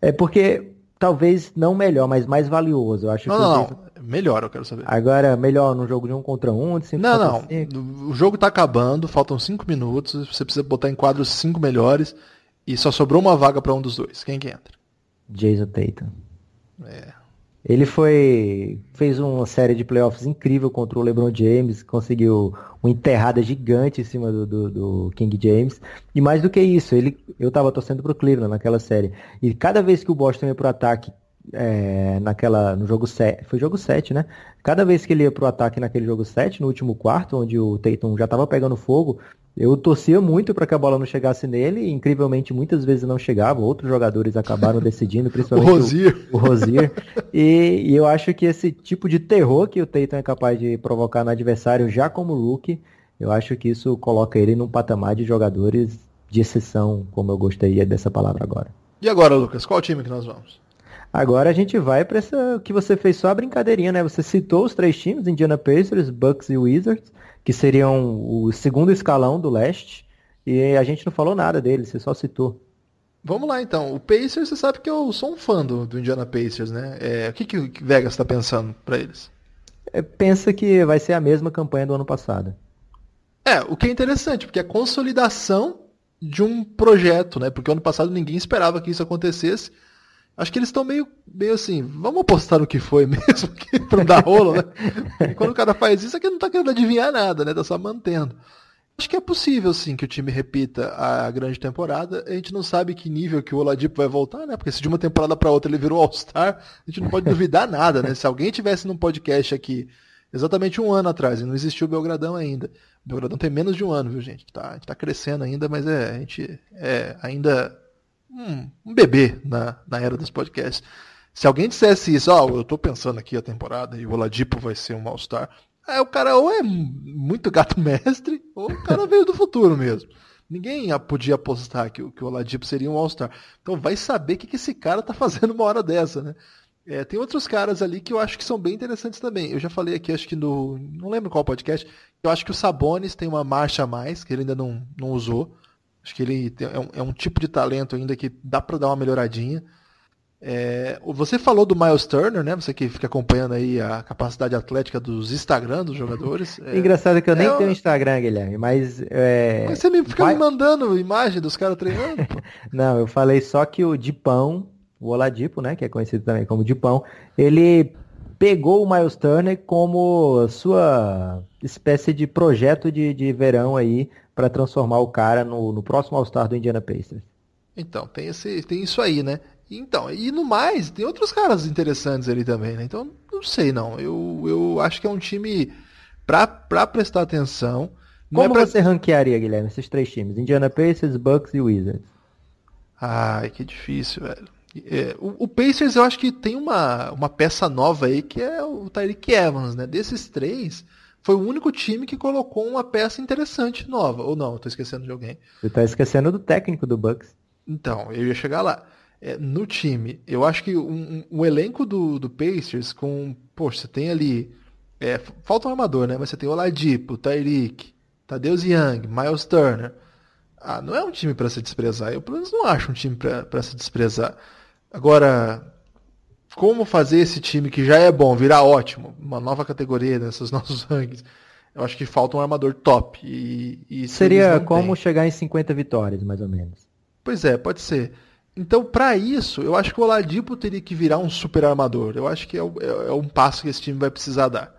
É porque talvez não melhor, mas mais valioso. Eu acho não, que não, Jason... Melhor, eu quero saber. Agora, melhor no jogo de um contra um, de cinco Não, não. Cinco. O jogo tá acabando, faltam cinco minutos, você precisa botar em quadro os cinco melhores e só sobrou uma vaga para um dos dois. Quem que entra? Jason Tatum. É. Ele foi fez uma série de playoffs incrível contra o LeBron James, conseguiu uma enterrada gigante em cima do, do, do King James. E mais do que isso, ele, eu tava torcendo pro Cleveland naquela série. E cada vez que o Boston ia pro ataque, é, naquela no jogo 7, foi jogo 7, né? Cada vez que ele ia pro ataque naquele jogo 7, no último quarto, onde o Tatum já estava pegando fogo, eu torcia muito para que a bola não chegasse nele, e incrivelmente muitas vezes não chegava, outros jogadores acabaram decidindo, principalmente *laughs* o Rosier. O, o Rosier. E, e, eu acho que esse tipo de terror que o Tatum é capaz de provocar no adversário já como rookie, eu acho que isso coloca ele num patamar de jogadores de exceção, como eu gostaria dessa palavra agora. E agora, Lucas, qual time que nós vamos? Agora a gente vai para essa que você fez só a brincadeirinha, né? Você citou os três times, Indiana Pacers, Bucks e Wizards, que seriam o segundo escalão do leste, e a gente não falou nada deles, você só citou. Vamos lá então. O Pacers, você sabe que eu sou um fã do, do Indiana Pacers, né? É, o que, que o Vegas está pensando para eles? É, pensa que vai ser a mesma campanha do ano passado. É, o que é interessante, porque é a consolidação de um projeto, né? Porque ano passado ninguém esperava que isso acontecesse. Acho que eles estão meio, meio assim, vamos apostar no que foi *laughs* mesmo, para não dar rolo, né? E quando o cara faz isso, é que não tá querendo adivinhar nada, né? Tá só mantendo. Acho que é possível, sim, que o time repita a grande temporada. A gente não sabe que nível que o Oladipo vai voltar, né? Porque se de uma temporada para outra ele virou All-Star, a gente não pode duvidar nada, né? Se alguém tivesse num podcast aqui exatamente um ano atrás, e não existiu o Belgradão ainda. O Belgradão tem menos de um ano, viu, gente? Tá, a gente tá crescendo ainda, mas é, a gente é ainda um, um bebê na, na era dos podcasts. Se alguém dissesse isso, ó, oh, eu tô pensando aqui a temporada e o Oladipo vai ser um All-Star, é, o cara ou é muito gato *laughs* mestre, ou o cara veio do futuro mesmo. Ninguém podia apostar que, que o Oladipo seria um All-Star. Então vai saber o que, que esse cara tá *laughs* fazendo uma hora dessa, né? É, tem outros caras ali que eu acho que são bem interessantes também. Eu já falei aqui, acho que no. Não lembro qual podcast. Eu acho que o Sabonis tem uma marcha a mais, que ele ainda não, não usou. Acho que ele é um, é um tipo de talento ainda que dá para dar uma melhoradinha. É, você falou do Miles Turner, né? Você que fica acompanhando aí a capacidade atlética dos Instagram dos jogadores. É, *laughs* Engraçado que eu nem é, tenho Instagram, Guilherme, mas. É... Mas você me fica Vai... me mandando imagem dos caras treinando. *laughs* Não, eu falei só que o Dipão, o Oladipo, né? Que é conhecido também como Dipão, ele pegou o Miles Turner como sua espécie de projeto de, de verão aí para transformar o cara no, no próximo All-Star do Indiana Pacers. Então, tem, esse, tem isso aí, né? Então, e no mais, tem outros caras interessantes ali também, né? Então, não sei não. Eu, eu acho que é um time pra, pra prestar atenção. Não Como é pra... você ranquearia, Guilherme, esses três times? Indiana Pacers, Bucks e Wizards. Ai, que difícil, velho. É, o, o, Pacers eu acho que tem uma, uma peça nova aí que é o Tyreek Evans, né? Desses três, foi o único time que colocou uma peça interessante nova. Ou não, estou esquecendo de alguém. Você está esquecendo do técnico do Bucks. Então, eu ia chegar lá é, no time, eu acho que um, um, o elenco do, do Pacers com. Poxa, você tem ali. É, falta um armador, né? Mas você tem o Oladipo, o Tyreek, Tadeusz Young, Miles Turner. Ah, não é um time para se desprezar. Eu, pelo menos, não acho um time para se desprezar. Agora, como fazer esse time que já é bom virar ótimo? Uma nova categoria nesses *laughs* nossos rankings. Eu acho que falta um armador top. E, e Seria como chegar em 50 vitórias, mais ou menos. Pois é, pode ser. Então, para isso, eu acho que o Oladipo teria que virar um super armador. Eu acho que é, é, é um passo que esse time vai precisar dar.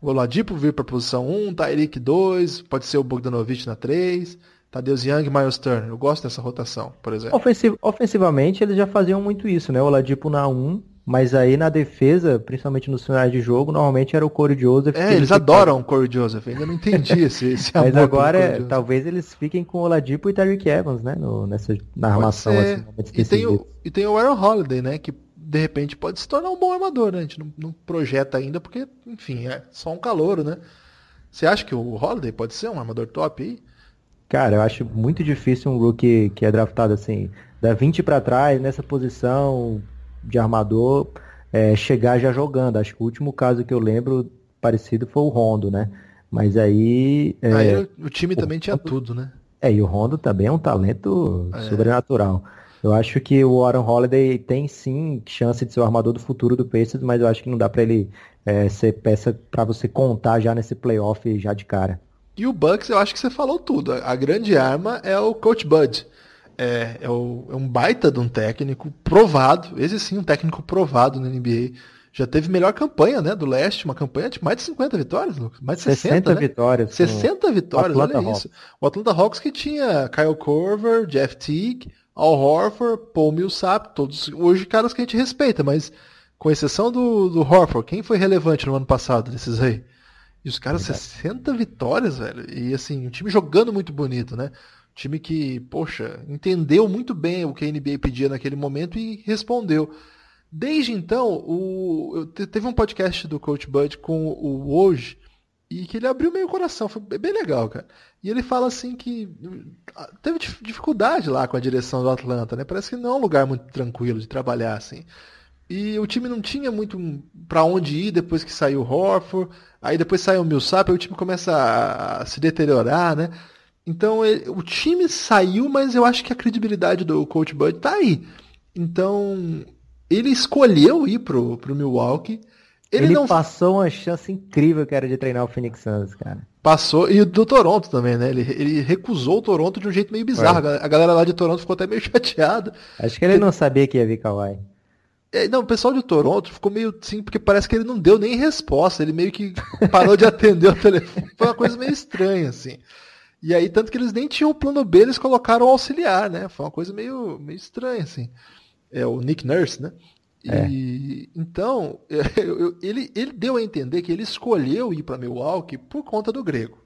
O Oladipo vir para a posição 1, Tyreek 2, pode ser o Bogdanovich na 3, Tadeusz Young e Miles Turner. Eu gosto dessa rotação, por exemplo. Ofensiv ofensivamente, eles já faziam muito isso, né? O Oladipo na 1, mas aí na defesa, principalmente nos finais de jogo, normalmente era o Corey Joseph. É, eles adoram o Corey Joseph. Ainda não entendi esse, *laughs* esse Mas agora, é, talvez eles fiquem com o Oladipo e Tyreek Evans, né? No, nessa, na armação. Assim, e, tem o, e tem o Aaron Holiday, né? Que de repente pode se tornar um bom armador, né? A gente não, não projeta ainda porque, enfim, é só um calouro, né? Você acha que o Holiday pode ser um armador top aí? Cara, eu acho muito difícil um rookie que é draftado assim, da 20 para trás, nessa posição, de armador é, chegar já jogando. Acho que o último caso que eu lembro parecido foi o Rondo, né? Mas aí. É, aí o time também tinha tudo, né? É, e o Rondo também é um talento é. sobrenatural. Eu acho que o Warren Holiday tem sim chance de ser o armador do futuro do Pacers, mas eu acho que não dá para ele é, ser peça para você contar já nesse playoff já de cara. E o Bucks, eu acho que você falou tudo. A grande arma é o Coach Bud é, é, o, é um baita de um técnico provado, esse sim, um técnico provado na NBA. Já teve melhor campanha, né, do leste, uma campanha de mais de 50 vitórias, Lucas. Mais de 60, 60 né? vitórias. 60 vitórias, olha Hawks. isso. O Atlanta Hawks que tinha Kyle Korver, Jeff Teague, Al Horford, Paul Millsap, todos hoje caras que a gente respeita, mas com exceção do, do Horford, quem foi relevante no ano passado desses aí? E os caras, Verdade. 60 vitórias, velho. E assim, um time jogando muito bonito, né? Time que, poxa, entendeu muito bem o que a NBA pedia naquele momento e respondeu. Desde então, o, teve um podcast do Coach Bud com o Hoje e que ele abriu meio coração, foi bem legal, cara. E ele fala assim que ah, teve dificuldade lá com a direção do Atlanta, né? Parece que não é um lugar muito tranquilo de trabalhar assim. E o time não tinha muito para onde ir depois que saiu o Horford, aí depois saiu o Millsap, aí o time começa a se deteriorar, né? Então ele, o time saiu, mas eu acho que a credibilidade do Coach Bud tá aí. Então ele escolheu ir pro, pro Milwaukee. Ele, ele não passou uma chance incrível que era de treinar o Phoenix Suns, cara. Passou, e do Toronto também, né? Ele, ele recusou o Toronto de um jeito meio bizarro. É. A galera lá de Toronto ficou até meio *laughs* chateada. Acho que ele não sabia que ia vir Kawhi. É, não, o pessoal de Toronto ficou meio assim, porque parece que ele não deu nem resposta. Ele meio que parou de atender o *laughs* telefone. Foi uma coisa meio estranha, assim. E aí, tanto que eles nem tinham o plano B, eles colocaram o auxiliar, né? Foi uma coisa meio, meio estranha, assim. É o Nick Nurse, né? É. E, então, *laughs* ele, ele deu a entender que ele escolheu ir para Milwaukee por conta do grego.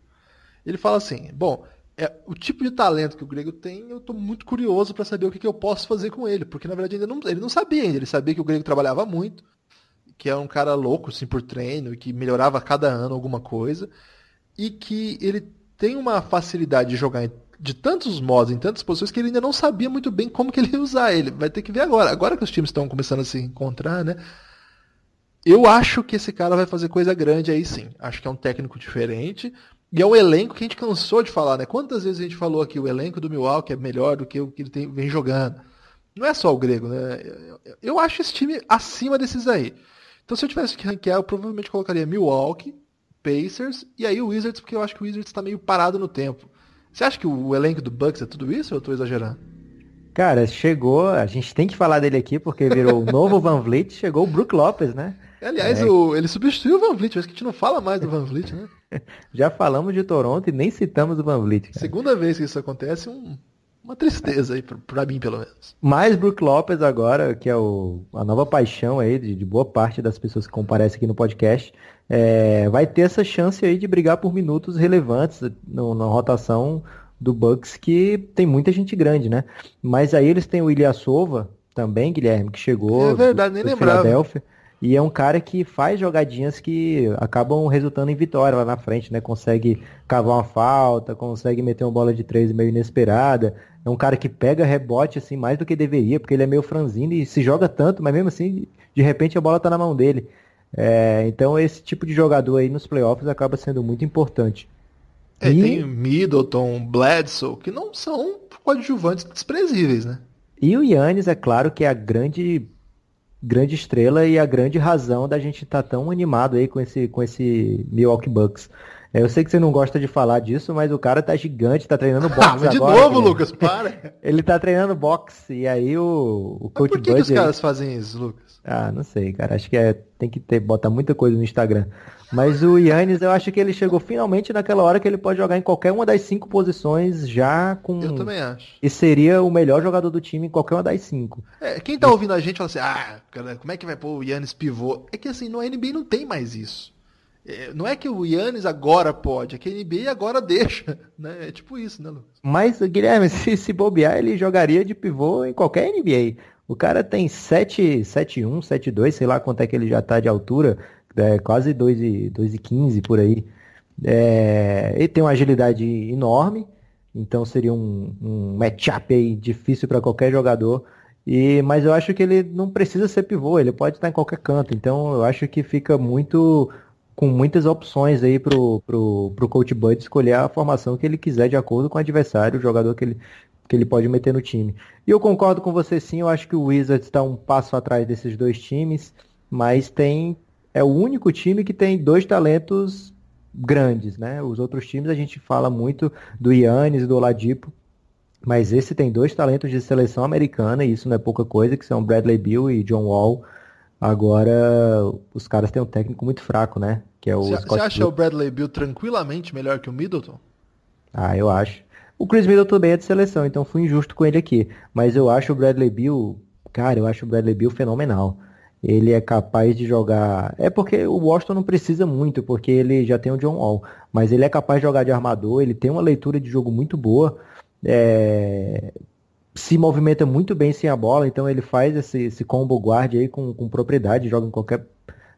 Ele fala assim: bom, é, o tipo de talento que o grego tem, eu estou muito curioso para saber o que, que, eu posso fazer com ele, porque na verdade ainda não, ele não sabia ainda. Ele sabia que o grego trabalhava muito, que era um cara louco assim, por treino, e que melhorava cada ano alguma coisa, e que ele tem uma facilidade de jogar de tantos modos, em tantas posições, que ele ainda não sabia muito bem como que ele ia usar ele. Vai ter que ver agora. Agora que os times estão começando a se encontrar, né? Eu acho que esse cara vai fazer coisa grande aí sim. Acho que é um técnico diferente. E é um elenco que a gente cansou de falar, né? Quantas vezes a gente falou aqui o elenco do Milwaukee é melhor do que o que ele tem, vem jogando. não é só o grego, né? Eu acho esse time acima desses aí. Então se eu tivesse que ranquear, eu provavelmente colocaria Milwaukee, Pacers e aí o Wizards, porque eu acho que o Wizards está meio parado no tempo. Você acha que o elenco do Bucks é tudo isso ou eu estou exagerando? Cara, chegou, a gente tem que falar dele aqui porque virou o novo *laughs* Van Vliet, chegou o Brook Lopes, né? Aliás, é. o, ele substituiu o Van Vliet, mas que a gente não fala mais do Van Vliet, né? *laughs* Já falamos de Toronto e nem citamos o Van Vliet. Cara. Segunda vez que isso acontece, um, uma tristeza aí, pra, mim pelo menos. Mais Brook Lopes agora, que é o, a nova paixão aí de, de boa parte das pessoas que comparecem aqui no podcast, é, vai ter essa chance aí de brigar por minutos relevantes na rotação do Bucks, que tem muita gente grande, né? Mas aí eles têm o Ilyasova também, Guilherme, que chegou é verdade, nem do. Philadelphia. E é um cara que faz jogadinhas que acabam resultando em vitória lá na frente, né? Consegue cavar uma falta, consegue meter uma bola de três meio inesperada. É um cara que pega rebote assim mais do que deveria, porque ele é meio franzino e se joga tanto, mas mesmo assim, de repente a bola tá na mão dele. É, então esse tipo de jogador aí nos playoffs acaba sendo muito importante. É, e... Tem Middleton, Bledsoe, que não são coadjuvantes desprezíveis, né? E o Yannis, é claro que é a grande grande estrela e a grande razão da gente estar tá tão animado aí com esse, com esse Milwaukee Bucks. É, eu sei que você não gosta de falar disso, mas o cara tá gigante, tá treinando *laughs* boxe ah, de agora. De novo, Lucas, para! *laughs* Ele tá treinando boxe, e aí o, o coach Por que, que os caras fazem isso, Lucas? Ah, não sei, cara. Acho que é, tem que ter, botar muita coisa no Instagram. Mas o Yannis, eu acho que ele chegou finalmente naquela hora que ele pode jogar em qualquer uma das cinco posições já com. Eu também acho. E seria o melhor jogador do time em qualquer uma das cinco. É, quem tá ouvindo a gente fala assim, ah, cara, como é que vai pôr o Yannis pivô? É que assim, no NBA não tem mais isso. É, não é que o Yannis agora pode, é que a NBA agora deixa. *laughs* Né? É tipo isso, né, Lucas? Mas, Guilherme, *laughs* se, se bobear, ele jogaria de pivô em qualquer NBA. O cara tem 7, 7-1, 7-2, sei lá quanto é que ele já tá de altura é, quase 2,15 por aí. É, ele tem uma agilidade enorme, então seria um, um matchup aí difícil para qualquer jogador. E, mas eu acho que ele não precisa ser pivô, ele pode estar em qualquer canto. Então eu acho que fica muito com muitas opções aí pro, pro, pro coach Bud escolher a formação que ele quiser de acordo com o adversário, o jogador que ele, que ele pode meter no time. E eu concordo com você sim, eu acho que o Wizards está um passo atrás desses dois times, mas tem é o único time que tem dois talentos grandes, né? Os outros times a gente fala muito do Yannis e do Oladipo, mas esse tem dois talentos de seleção americana, e isso não é pouca coisa, que são Bradley Bill e John Wall. Agora, os caras têm um técnico muito fraco, né? Que é o Você acha o Bradley Bill tranquilamente melhor que o Middleton? Ah, eu acho. O Chris Middleton também é de seleção, então fui injusto com ele aqui. Mas eu acho o Bradley Bill, cara, eu acho o Bradley Bill fenomenal ele é capaz de jogar. É porque o Washington não precisa muito, porque ele já tem o John Wall. Mas ele é capaz de jogar de armador, ele tem uma leitura de jogo muito boa. É... Se movimenta muito bem sem a bola, então ele faz esse, esse combo guard aí com, com propriedade, joga em qualquer,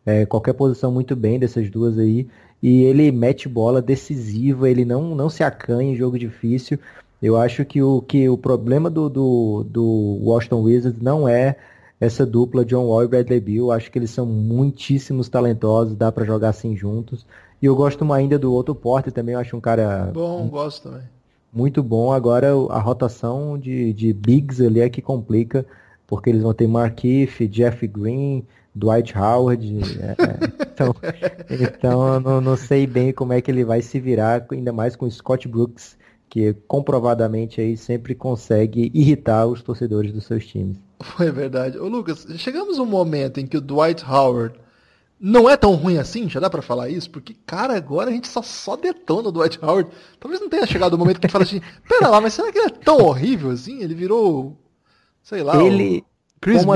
é, qualquer posição muito bem dessas duas aí. E ele mete bola decisiva, ele não, não se acanha em jogo difícil. Eu acho que o, que o problema do, do, do Washington Wizards não é essa dupla John Wall e Bradley Bill. Acho que eles são muitíssimos talentosos, dá para jogar assim juntos. E eu gosto ainda do outro Porte também, eu acho um cara. Bom, gosto também. Muito bom. Agora a rotação de, de bigs ali é que complica, porque eles vão ter Markif, Jeff Green, Dwight Howard. É, é. então, *laughs* então não, não sei bem como é que ele vai se virar, ainda mais com Scott Brooks, que comprovadamente aí sempre consegue irritar os torcedores dos seus times. Foi *laughs* verdade. Ô Lucas, chegamos um momento em que o Dwight Howard não é tão ruim assim, já dá para falar isso? Porque, cara, agora a gente só, só detona o Dwight Howard. Talvez não tenha chegado o momento que a gente fala assim, *laughs* pera lá, mas será que ele é tão horrível assim? Ele virou, sei lá, ele, Chris como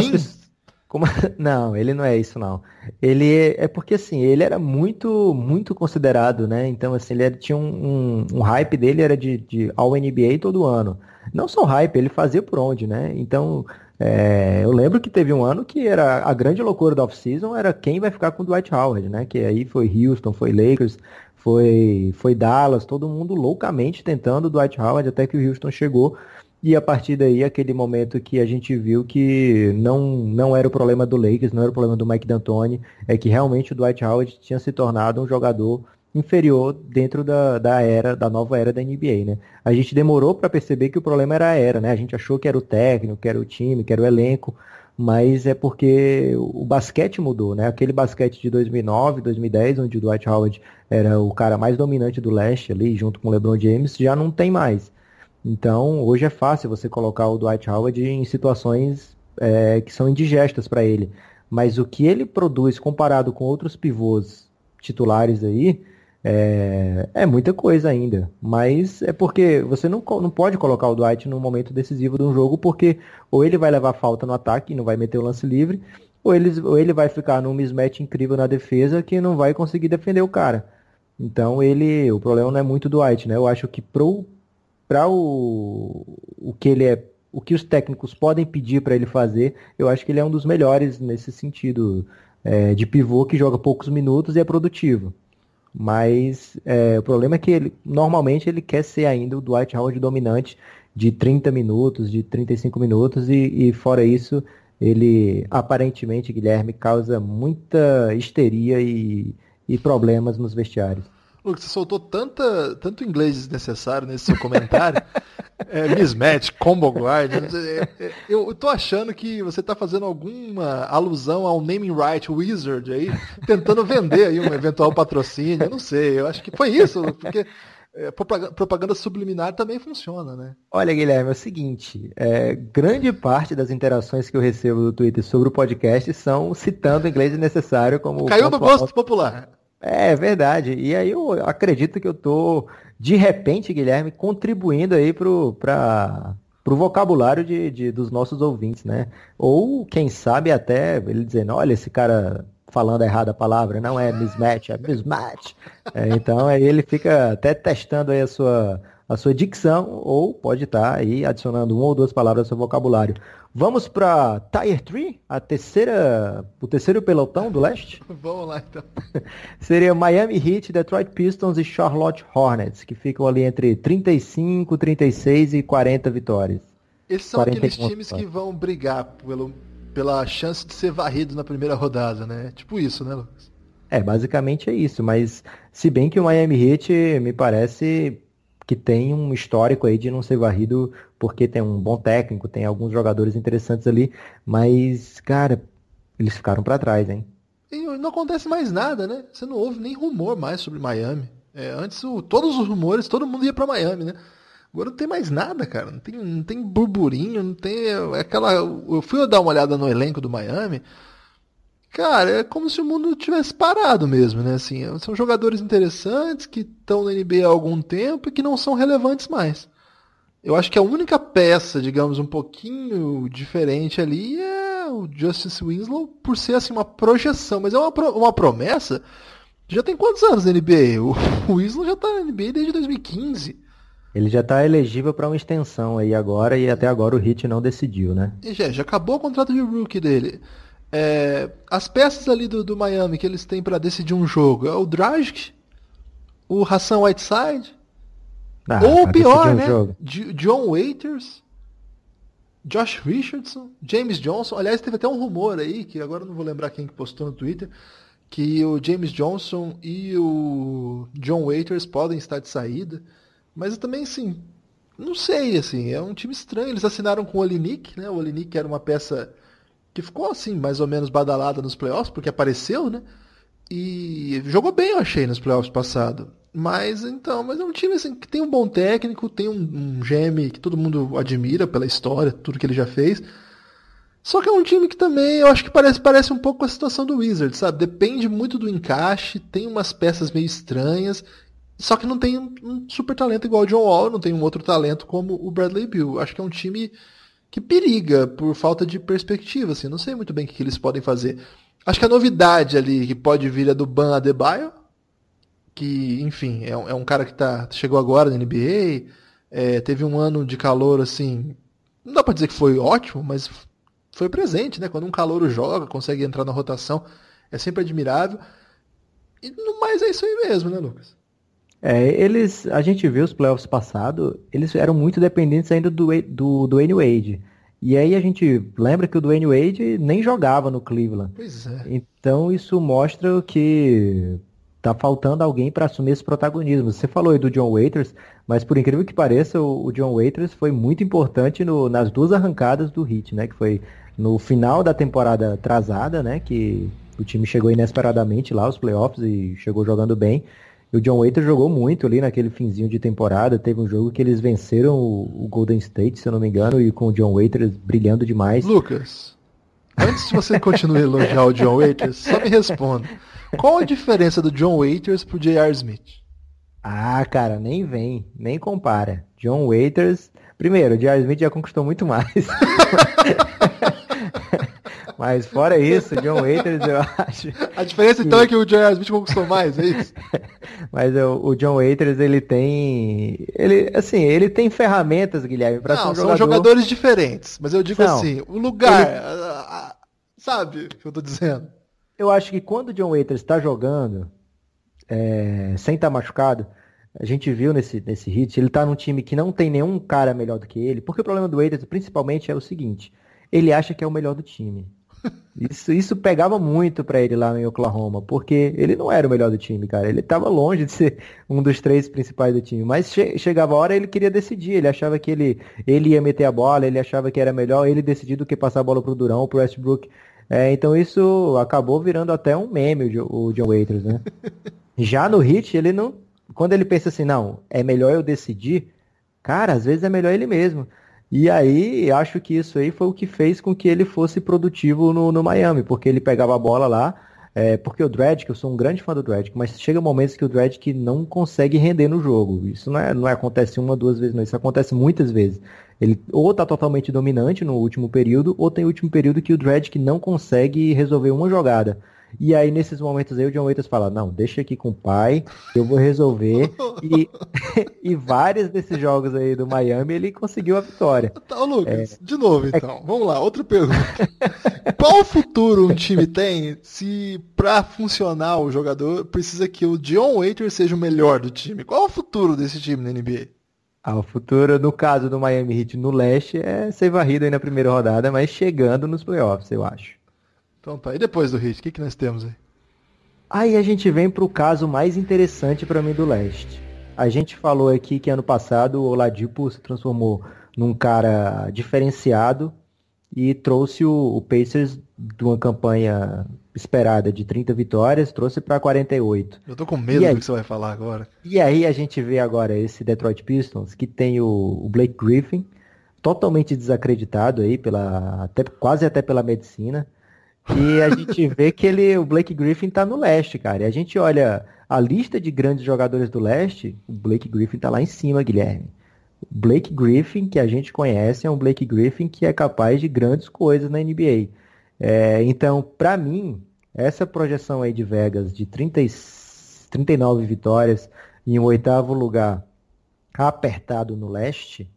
como... *laughs* Não, ele não é isso não. Ele é, é porque assim, ele era muito, muito considerado, né? Então assim, ele era, tinha um, um, um, hype dele era de, de NBA todo ano. Não só hype, ele fazia por onde, né? Então é, eu lembro que teve um ano que era a grande loucura da off-season era quem vai ficar com o Dwight Howard, né? Que aí foi Houston, foi Lakers, foi, foi Dallas, todo mundo loucamente tentando o Dwight Howard até que o Houston chegou. E a partir daí, aquele momento que a gente viu que não, não era o problema do Lakers, não era o problema do Mike D'Antoni, é que realmente o Dwight Howard tinha se tornado um jogador inferior dentro da, da era, da nova era da NBA, né? A gente demorou para perceber que o problema era a era, né? A gente achou que era o técnico, que era o time, que era o elenco, mas é porque o basquete mudou, né? Aquele basquete de 2009, 2010, onde o Dwight Howard era o cara mais dominante do leste ali, junto com o LeBron James, já não tem mais. Então, hoje é fácil você colocar o Dwight Howard em situações é, que são indigestas para ele. Mas o que ele produz comparado com outros pivôs titulares aí, é, é, muita coisa ainda. Mas é porque você não, não pode colocar o Dwight no momento decisivo de um jogo, porque ou ele vai levar falta no ataque e não vai meter o lance livre, ou ele, ou ele vai ficar num mismatch incrível na defesa que não vai conseguir defender o cara. Então ele. O problema não é muito do Dwight, né? Eu acho que pro, pra o, o que ele é. O que os técnicos podem pedir para ele fazer, eu acho que ele é um dos melhores nesse sentido é, de pivô que joga poucos minutos e é produtivo. Mas é, o problema é que ele normalmente ele quer ser ainda o Dwight Howard dominante de 30 minutos, de 35 minutos, e, e fora isso, ele aparentemente, Guilherme, causa muita histeria e, e problemas nos vestiários. Lucas, você soltou tanta, tanto inglês desnecessário nesse seu comentário. *laughs* é, mismatch, combo guard. É, é, eu tô achando que você tá fazendo alguma alusão ao naming right wizard aí, tentando vender aí um eventual patrocínio. Eu não sei, eu acho que foi isso, porque é, propaganda subliminar também funciona, né? Olha, Guilherme, é o seguinte: é, grande parte das interações que eu recebo do Twitter sobre o podcast são citando inglês desnecessário como. Caiu no gosto popular. É verdade. E aí eu acredito que eu tô, de repente, Guilherme, contribuindo aí pro, pra, pro vocabulário de, de, dos nossos ouvintes, né? Ou, quem sabe, até ele dizendo, olha, esse cara falando errado a palavra, não é mismatch, é mismatch. É, então aí ele fica até testando aí a sua, a sua dicção, ou pode estar tá aí adicionando uma ou duas palavras ao seu vocabulário. Vamos para Tier 3, a terceira, o terceiro pelotão do leste? *laughs* Vamos lá então. *laughs* Seria Miami Heat, Detroit Pistons e Charlotte Hornets, que ficam ali entre 35, 36 e 40 vitórias. Esses são aqueles times que vão brigar pelo, pela chance de ser varrido na primeira rodada, né? Tipo isso, né, Lucas? É, basicamente é isso, mas se bem que o Miami Heat me parece que tem um histórico aí de não ser varrido porque tem um bom técnico, tem alguns jogadores interessantes ali, mas, cara, eles ficaram para trás, hein? E não acontece mais nada, né? Você não ouve nem rumor mais sobre Miami. É, antes, o, todos os rumores, todo mundo ia para Miami, né? Agora não tem mais nada, cara. Não tem, não tem burburinho, não tem é aquela. Eu fui dar uma olhada no elenco do Miami. Cara, é como se o mundo tivesse parado mesmo, né? Assim, são jogadores interessantes que estão na NBA há algum tempo e que não são relevantes mais. Eu acho que a única peça, digamos, um pouquinho diferente ali é o Justice Winslow por ser assim uma projeção, mas é uma, uma promessa. Já tem quantos anos na NBA? *laughs* O Winslow já está na NBA desde 2015. Ele já está elegível para uma extensão aí agora e até agora o Hit não decidiu, né? E já, já acabou o contrato de rookie dele. É, as peças ali do, do Miami que eles têm para decidir um jogo é o Dragic, o Hassan Whiteside, ah, ou pior, um né? Jogo. John Waiters, Josh Richardson, James Johnson. Aliás, teve até um rumor aí, que agora não vou lembrar quem que postou no Twitter, que o James Johnson e o John Waiters podem estar de saída. Mas também, assim, não sei, assim, é um time estranho. Eles assinaram com o Olinik, né? O Olinik era uma peça que ficou assim, mais ou menos badalada nos playoffs, porque apareceu, né? E jogou bem, eu achei, nos playoffs passado. Mas então, mas é um time assim, que tem um bom técnico, tem um, um geme que todo mundo admira pela história, tudo que ele já fez. Só que é um time que também eu acho que parece, parece um pouco com a situação do Wizards, sabe? Depende muito do encaixe, tem umas peças meio estranhas, só que não tem um, um super talento igual o John Wall, não tem um outro talento como o Bradley Bill. Acho que é um time que periga por falta de perspectiva, assim. Não sei muito bem o que, eles podem fazer. Acho que a novidade ali que pode vir é do Ban Adebayo, que, enfim, é um, é um cara que tá, chegou agora na NBA, é, teve um ano de calor, assim, não dá para dizer que foi ótimo, mas foi presente, né? Quando um calor joga, consegue entrar na rotação, é sempre admirável. E no mais é isso aí mesmo, né, Lucas? É, eles, a gente viu os playoffs passados, eles eram muito dependentes ainda do, do, do Wayne Wade. E aí a gente lembra que o Dwayne Wade nem jogava no Cleveland. Pois é. Então isso mostra que tá faltando alguém para assumir esse protagonismo. Você falou aí do John Waiters, mas por incrível que pareça, o, o John Waiters foi muito importante no, nas duas arrancadas do Heat, né? Que foi no final da temporada atrasada, né? Que o time chegou inesperadamente lá aos playoffs e chegou jogando bem. E o John Waiters jogou muito ali naquele finzinho de temporada. Teve um jogo que eles venceram o, Golden State, se eu não me engano, e com o John Waiters brilhando demais. Lucas, antes de você continuar a elogiar o John Waiters, só me responda. Qual a diferença do John Waiters pro J.R. Smith? Ah, cara, nem vem, nem compara. John Waiters, primeiro, o J.R. Smith já conquistou muito mais. *laughs* Mas fora isso, John Waiters, eu acho. A diferença que... então é que o J.R. Smith conquistou mais, é isso? *laughs* Mas eu, o John Waiters, ele tem. Ele, assim, ele tem ferramentas, Guilherme, para ser um jogador... são jogadores diferentes. Mas eu digo Não, assim, o lugar. Ele... Sabe o que eu tô dizendo? Eu acho que quando o John Waiters está jogando, é, sem estar tá machucado, a gente viu nesse, nesse hit, ele tá num time que não tem nenhum cara melhor do que ele, porque o problema do Waiters, principalmente, é o seguinte, ele acha que é o melhor do time. Isso, isso pegava muito para ele lá em Oklahoma, porque ele não era o melhor do time, cara. Ele estava longe de ser um dos três principais do time. Mas che chegava a hora ele queria decidir. Ele achava que ele, ele ia meter a bola, ele achava que era melhor ele decidir do que passar a bola pro Durão, pro Westbrook. É, então isso acabou virando até um meme, o, o John Waiters, né? *laughs* Já no Hit, ele não. Quando ele pensa assim, não, é melhor eu decidir, cara, às vezes é melhor ele mesmo. E aí, acho que isso aí foi o que fez com que ele fosse produtivo no, no Miami, porque ele pegava a bola lá, é, porque o Dredd, que eu sou um grande fã do Dredd, mas chega momentos que o Dredd não consegue render no jogo. Isso não, é, não é, acontece uma, duas vezes, não. Isso acontece muitas vezes. Ele ou está totalmente dominante no último período, ou tem o último período que o Dredd não consegue resolver uma jogada. E aí, nesses momentos aí, o John Waiters fala, não, deixa aqui com o pai, eu vou resolver. e, *laughs* e vários desses jogos aí do Miami, ele conseguiu a vitória. Tá, Lucas, é... de novo então. É... Vamos lá, outra pergunta. *laughs* Qual futuro um time tem se pra funcionar o jogador precisa que o John Waiters seja o melhor do time? Qual o futuro desse time na NBA? Ah, o futuro, no caso do Miami Heat no leste, é ser varrido aí na primeira rodada, mas chegando nos playoffs, eu acho. Então tá, e depois do Heat, o que, que nós temos aí? Aí a gente vem para o caso mais interessante para mim do leste. A gente falou aqui que ano passado o Oladipo se transformou num cara diferenciado e trouxe o, o Pacers de uma campanha esperada de 30 vitórias, trouxe para 48. Eu tô com medo aí, do que você vai falar agora. E aí a gente vê agora esse Detroit Pistons que tem o, o Blake Griffin totalmente desacreditado aí pela até quase até pela medicina. E a gente vê que ele, o Blake Griffin tá no leste, cara. E a gente olha a lista de grandes jogadores do leste, o Blake Griffin tá lá em cima, Guilherme. O Blake Griffin, que a gente conhece, é um Blake Griffin que é capaz de grandes coisas na NBA. É, então, para mim, essa projeção aí de Vegas de 30, 39 vitórias em um oitavo lugar apertado no leste,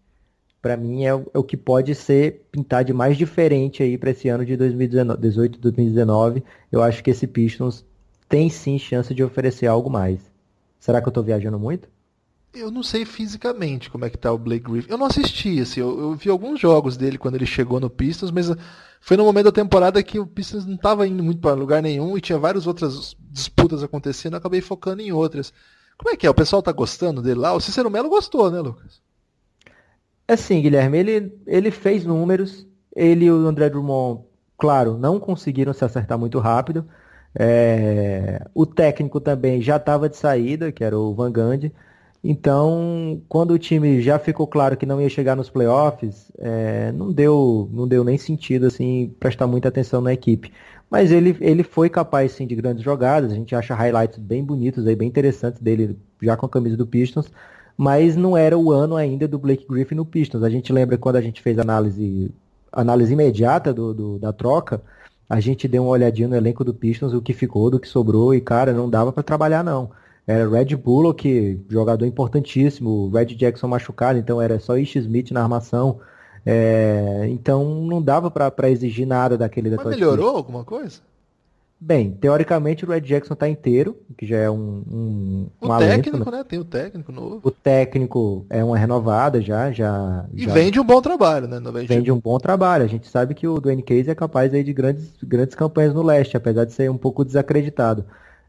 para mim é, é, o que pode ser pintar de mais diferente aí para esse ano de 2018, 2019. Eu acho que esse Pistons tem sim chance de oferecer algo mais. Será que eu estou viajando muito? Eu não sei fisicamente como é que tá o Blake Griffin. Eu não assisti, assim, eu, eu, vi alguns jogos dele quando ele chegou no Pistons, mas foi no momento da temporada que o Pistons não estava indo muito para lugar nenhum e tinha várias outras disputas acontecendo, eu acabei focando em outras. Como é que é? O pessoal tá gostando dele lá? O Cicero Melo gostou, né, Lucas? Assim, Guilherme, ele, ele fez números, ele e o André Drummond, claro, não conseguiram se acertar muito rápido. É, o técnico também já estava de saída, que era o Van Gundy. Então, quando o time já ficou claro que não ia chegar nos playoffs, é, não, deu, não deu nem sentido assim prestar muita atenção na equipe. Mas ele, ele foi capaz sim de grandes jogadas. A gente acha highlights bem bonitos aí, bem interessantes dele já com a camisa do Pistons mas não era o ano ainda do Blake Griffin no Pistons. A gente lembra quando a gente fez análise, análise imediata do, do, da troca, a gente deu uma olhadinha no elenco do Pistons, o que ficou, do que sobrou, e cara, não dava para trabalhar não. Era Red Bullock, jogador importantíssimo, Red Jackson machucado, então era só Ish Smith na armação. É, então não dava para exigir nada daquele Mas melhorou alguma coisa? Bem, teoricamente o Red Jackson está inteiro, que já é um, um, um o alento, técnico, né? né? Tem o técnico novo. O técnico é uma renovada já, já. E já... vende um bom trabalho, né? Vende um bom trabalho. A gente sabe que o Dwayne Case é capaz aí de grandes, grandes campanhas no leste, apesar de ser um pouco desacreditado.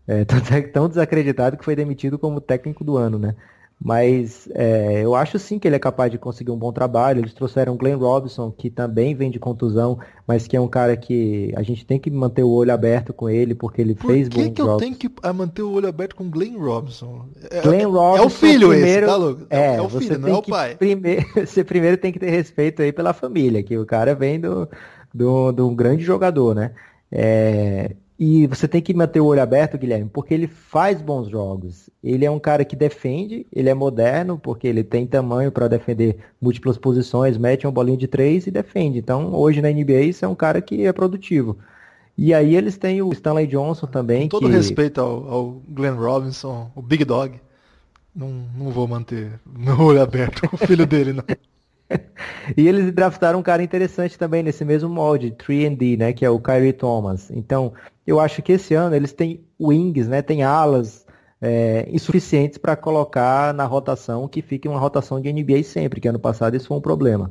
É, *laughs* tão desacreditado que foi demitido como técnico do ano, né? Mas é, eu acho sim que ele é capaz de conseguir um bom trabalho. Eles trouxeram o Glenn Robinson, que também vem de contusão, mas que é um cara que a gente tem que manter o olho aberto com ele, porque ele Por fez bons que eu jogos. tenho que manter o olho aberto com Glenn Robinson? É, Glenn é- Robinson é o filho primeiro, esse, tá, Lucas? É, é o você filho, não tem é o pai. Primeiro, *laughs* você primeiro tem que ter respeito aí pela família, que o cara vem do, do, de um grande jogador, né? É, e você tem que manter o olho aberto, Guilherme, porque ele faz bons jogos. Ele é um cara que defende, ele é moderno, porque ele tem tamanho para defender múltiplas posições, mete uma bolinha de três e defende. Então, hoje na NBA, isso é um cara que é produtivo. E aí eles têm o Stanley Johnson também, Com todo que... respeito ao, ao Glenn Robinson, o Big Dog, não, não vou manter meu olho aberto com o filho dele, não. *laughs* *laughs* E eles draftaram um cara interessante também nesse mesmo molde, 3D, né, que é o Kyrie Thomas. Então, eu acho que esse ano eles têm wings, né, tem alas é, insuficientes para colocar na rotação que fique uma rotação de NBA sempre, que ano passado isso foi um problema.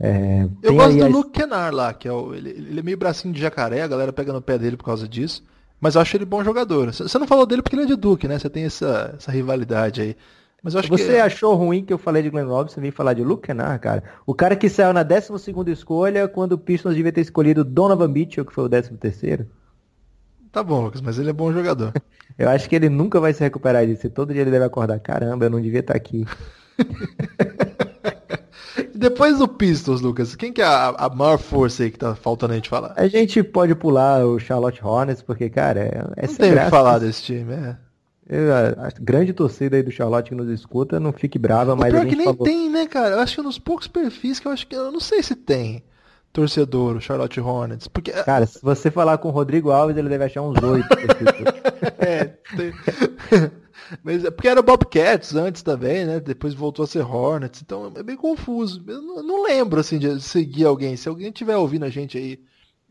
É, Eu gosto do as- Luke Kennard lá, que é o, ele, ele é meio bracinho de jacaré, a galera pega no pé dele por causa disso. Mas eu acho ele bom jogador. Você você não falou dele porque ele é de Duke, né? Você tem essa, essa rivalidade aí. Mas acho Você que. achou ruim que eu falei de Glenn Robinson e veio falar de Luke Kennard, cara? O cara que saiu na 12ª escolha quando o Pistons devia ter escolhido Donovan Mitchell, que foi o 13º. Tá bom, Lucas, mas ele é bom jogador. *laughs* Eu acho que ele nunca vai se recuperar disso. Todo dia ele deve acordar. Caramba, eu não devia estar aqui. E *laughs* depois do Pistons, Lucas, quem que é a, a maior força aí que tá faltando a gente falar? A gente pode pular o Charlotte Hornets, porque, cara, é, é Não tem o que falar desse time, é. A, grande torcida aí do Charlotte que nos escuta, não fique brava, O mas a pior gente que nem falou. tem, né, cara? Eu acho que é nos poucos perfis que eu acho que. Eu não sei se tem torcedor, o Charlotte Hornets. Porque. Cara, se você falar com o Rodrigo Alves, ele deve achar uns oito. *laughs* É, tem- *laughs* Mas é porque era Bobcats antes também, né? Depois voltou a ser Hornets. Então é bem confuso. Eu não, não lembro assim de seguir alguém. Se alguém estiver ouvindo a gente aí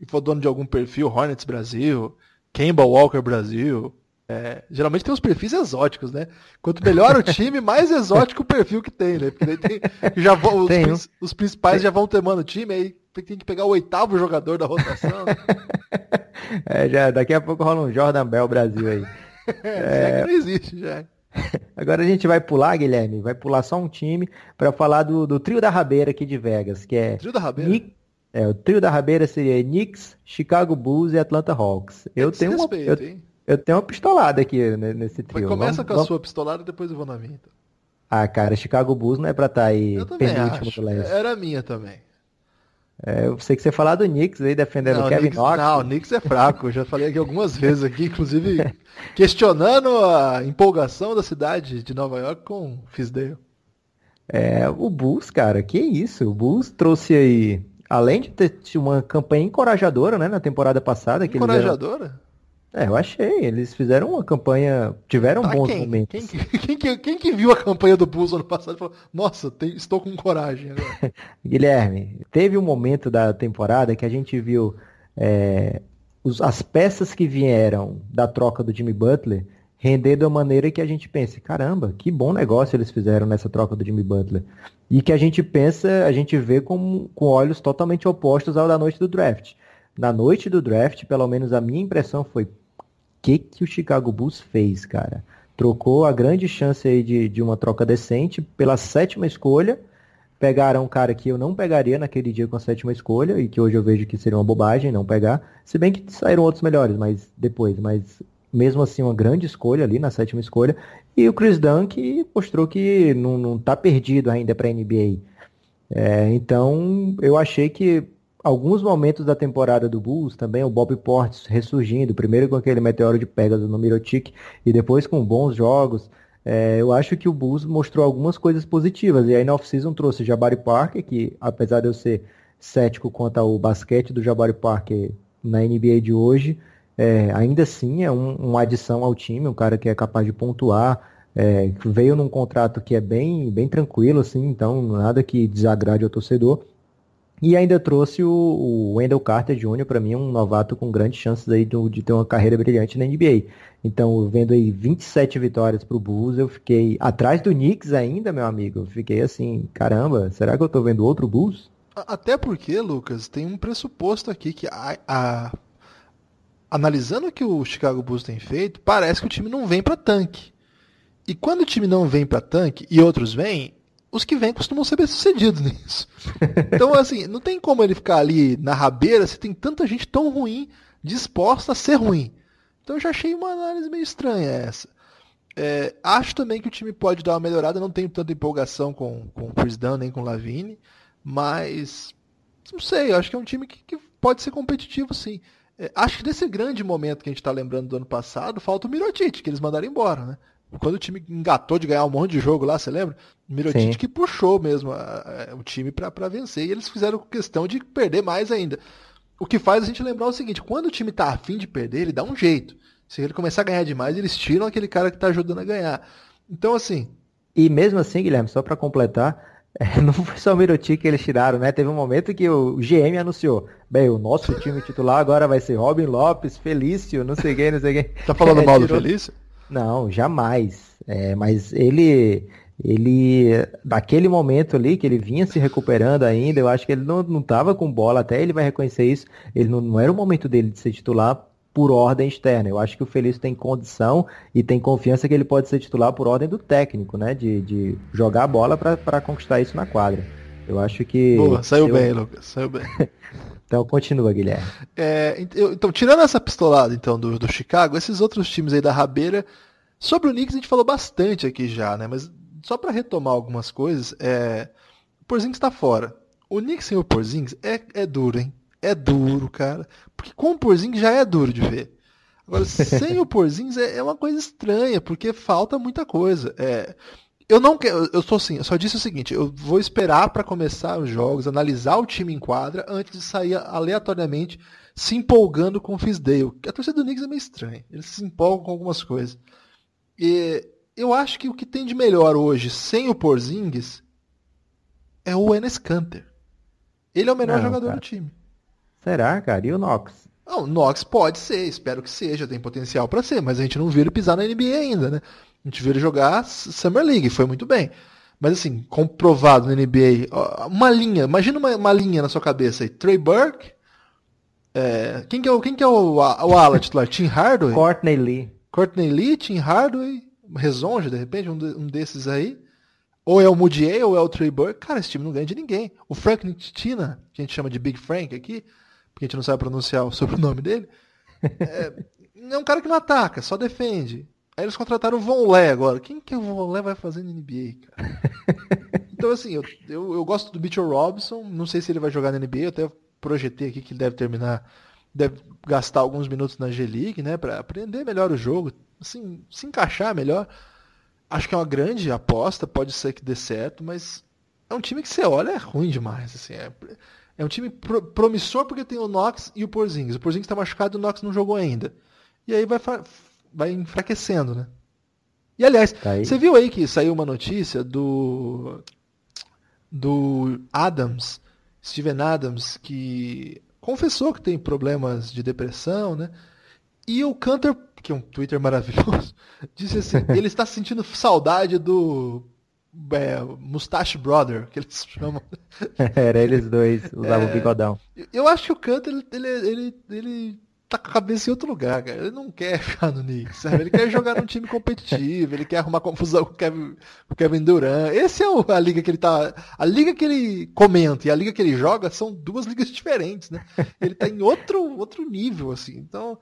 e for dono de algum perfil, Hornets Brasil, Kemba Walker Brasil. É, geralmente tem os perfis exóticos, né? Quanto melhor o *laughs* time, mais exótico o perfil que tem, né? Porque daí tem, já vão, os, Tem um. prin- os principais já vão temando o time, aí tem que pegar o oitavo jogador da rotação. *laughs* É, já, daqui a pouco rola um Jordan Bell Brasil aí. *laughs* É, que não existe, já. Agora a gente vai pular, Guilherme, vai pular só um time para falar do, do trio da rabeira aqui de Vegas, que é Trio da Rabeira. Knick- é, o trio da rabeira seria Knicks, Chicago Bulls e Atlanta Hawks. Eu tenho uma, Desrespeito, eu, hein? Eu tenho uma pistolada aqui né, nesse Mas trio. começa Vamos- com a vamos- sua pistolada e depois eu vou na minha. Então. Ah, cara, Chicago Bulls não é pra estar aí Eu penúltimo acho. do leste. Era a minha também. É, eu sei que você falar do Knicks aí, defendendo Não, o Kevin Knicks, Knox. não, o Knicks é fraco. Eu já falei aqui algumas *laughs* vezes aqui, inclusive questionando a empolgação da cidade de Nova York com Fisdale. É, o Bulls, cara, que isso? O Bulls trouxe aí, além de ter uma campanha encorajadora, né, na temporada passada, Encorajadora? É, eu achei. Eles fizeram uma campanha, tiveram Pra bons quem? momentos. Quem, que- quem, que- quem que viu a campanha do Bulls ano passado e falou, nossa, tem- estou com coragem agora. *laughs* Guilherme, teve um momento da temporada que a gente viu é, os- as peças que vieram da troca do Jimmy Butler render de uma maneira que a gente pense, caramba, que bom negócio eles fizeram nessa troca do Jimmy Butler. E que a gente pensa, a gente vê com, com olhos totalmente opostos ao da noite do draft. Na noite do draft, pelo menos a minha impressão foi, que que o Chicago Bulls fez, cara? Trocou a grande chance aí de, de uma troca decente pela sétima escolha, pegaram um cara que eu não pegaria naquele dia com a sétima escolha, e que hoje eu vejo que seria uma bobagem não pegar, se bem que saíram outros melhores, mas depois, mas mesmo assim uma grande escolha ali na sétima escolha, e o Chris Dunn que mostrou que não, não tá perdido ainda para NBA. É, então eu achei que alguns momentos da temporada do Bulls também, o Bob Portis ressurgindo, primeiro com aquele meteoro de Pegasus no Mirotic e depois com bons jogos, é, eu acho que o Bulls mostrou algumas coisas positivas. E aí na off-season trouxe Jabari Parker, que apesar de eu ser cético quanto ao basquete do Jabari Parker na NBA de hoje, é, ainda assim é um- uma adição ao time, um cara que é capaz de pontuar, é, veio num contrato que é bem, bem tranquilo, assim, então nada que desagrade ao torcedor. E ainda trouxe o, o Wendell Carter Jr., para mim, um novato com grandes chances aí de, de ter uma carreira brilhante na NBA. Então, vendo aí 27 vitórias pro Bulls, eu fiquei atrás do Knicks ainda, meu amigo. Fiquei assim, caramba, será que eu tô vendo outro Bulls? Até porque, Lucas, tem um pressuposto aqui que a, a, analisando o que o Chicago Bulls tem feito, parece que o time não vem para tanque. E quando o time não vem para tanque e outros vêm, os que vêm costumam ser bem-sucedidos nisso. Então, assim, não tem como ele ficar ali na rabeira se tem tanta gente tão ruim disposta a ser ruim. Então, eu já achei uma análise meio estranha essa. É, acho também que o time pode dar uma melhorada. Não tenho tanta empolgação com, com o Chris Dunn nem com o Lavine, mas não sei. Acho que é um time que, que pode ser competitivo, sim. É, acho que nesse grande momento que a gente está lembrando do ano passado, falta o Mirotic, que eles mandaram embora, né? Quando o time engatou de ganhar um monte de jogo lá, você lembra? Mirotic que puxou mesmo a, a, o time para vencer e eles fizeram questão de perder mais ainda. O que faz a gente lembrar o seguinte: quando o time tá afim de perder, ele dá um jeito. Se ele começar a ganhar demais, eles tiram aquele cara que tá ajudando a ganhar. Então, assim. E mesmo assim, Guilherme, só para completar, é, *laughs* não foi só o Mirotic que eles tiraram, né? Teve um momento que o GM anunciou: bem, o nosso time titular agora vai ser Robin Lopes, Felício, não sei quem, não sei quem. Tá falando *laughs* é, mal do Felício? Não, jamais. É, mas ele, ele, daquele momento ali que ele vinha se recuperando ainda, eu acho que ele não, não tava com bola, até ele vai reconhecer isso. Ele não, não era o momento dele de ser titular por ordem externa. Eu acho que o Felício tem condição e tem confiança que ele pode ser titular por ordem do técnico, né? De, de jogar a bola para conquistar isso na quadra. Eu acho que. Boa, saiu eu... bem, Lucas, saiu bem. *laughs* então continua, Guilherme. É, então, tirando essa pistolada então do, do Chicago, esses outros times aí da rabeira Sobre o Knicks a gente falou bastante aqui já, né? Mas só para retomar algumas coisas, é... o Porzingis está fora. O Knicks sem o Porzingis é, é duro, hein? É duro, cara. Porque com o Porzingis já é duro de ver. Agora, sem o *laughs* Porzingis é, é uma coisa estranha, porque falta muita coisa. É... Eu não quero, eu sou assim, eu só disse o seguinte, eu vou esperar para começar os jogos, analisar o time em quadra antes de sair aleatoriamente se empolgando com o Fisdale. A torcida do Knicks é meio estranha, eles se empolgam com algumas coisas. E eu acho que o que tem de melhor hoje, sem o Porzingis, é o Enes Kanter. Ele é o melhor Não, jogador cara. do time. Será, cara? E o Knox? Não, o Knox pode ser, espero que seja, tem potencial para ser, mas a gente não viu ele pisar na NBA ainda, né? A gente viu ele jogar Summer League, foi muito bem. Mas assim, comprovado na NBA, uma linha, imagina uma, uma linha na sua cabeça aí. Trey Burke, é, quem que é o, quem que é o, o ala titular? Tim Hardaway? Courtney Lee. Courtney Lee, Tim Hardaway, Rezonge, de repente, um, de, um, desses aí. Ou é o Moodier, ou é o Trey Burke. Cara, esse time não ganha de ninguém. O Frank Nitina, que a gente chama de Big Frank aqui, porque a gente não sabe pronunciar o sobrenome dele, *laughs* é, é um cara que não ataca, só defende. Aí eles contrataram o Von Lé agora. Quem que o Von Lé vai fazer na NBA, cara? *laughs* Então, assim, eu, eu, eu, gosto do Mitchell Robinson. Não sei se ele vai jogar na NBA. Eu até projetei aqui que ele deve terminar deve gastar alguns minutos na G-League, né, para aprender melhor o jogo, assim, se encaixar melhor. Acho que é uma grande aposta, pode ser que dê certo, mas é um time que você olha é ruim demais, assim, é, é um time pro, promissor porque tem o Knox e o Porzingis. O Porzingis está machucado e o Knox não jogou ainda. E aí vai, vai enfraquecendo, né? E aliás, tá você viu aí que saiu uma notícia do do Adams, Steven Adams, que confessou que tem problemas de depressão, né? E o Cantor, que é um Twitter maravilhoso, *laughs* disse assim: *laughs* ele está sentindo saudade do é, Mustache Brother, que eles *laughs* chamam. Era eles dois, usavam é, o bigodão. Eu acho que o Cantor, ele, ele, ele, ele tá com a cabeça em outro lugar, cara. Ele não quer *laughs* ficar no Knicks, sabe? Ele quer jogar num time competitivo, ele quer arrumar confusão com o Kevin, com Kevin Durant. Esse é a liga que ele tá. A liga que ele comenta e a liga que ele joga são duas ligas diferentes, né? Ele tá em outro, outro nível, assim. Então,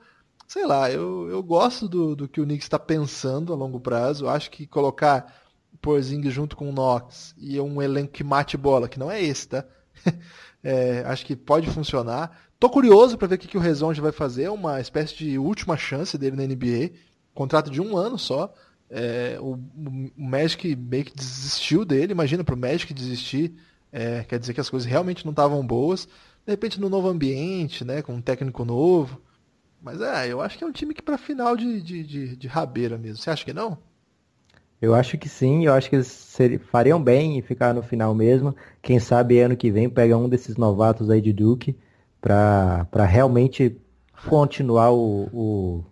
sei lá, eu, eu gosto do, do que o Knicks está pensando a longo prazo. Eu acho que colocar Porzingis junto com o Knox e um elenco que mate bola, que não é esse, tá? *laughs* É, acho que pode funcionar. Tô curioso para ver o que, que o Rezonde vai fazer, uma espécie de última chance dele na NBA. Contrato de um ano só. É, o, o, Magic meio que desistiu dele. Imagina para o Magic desistir. É, quer dizer que as coisas realmente não estavam boas. De repente no novo ambiente, né, com um técnico novo. Mas é, eu acho que é um time que para final de, de, de, de rabeira mesmo. Você acha que não? Eu acho que sim, eu acho que eles fariam bem em ficar no final mesmo. Quem sabe ano que vem pega um desses novatos aí de Duke para realmente continuar o, o,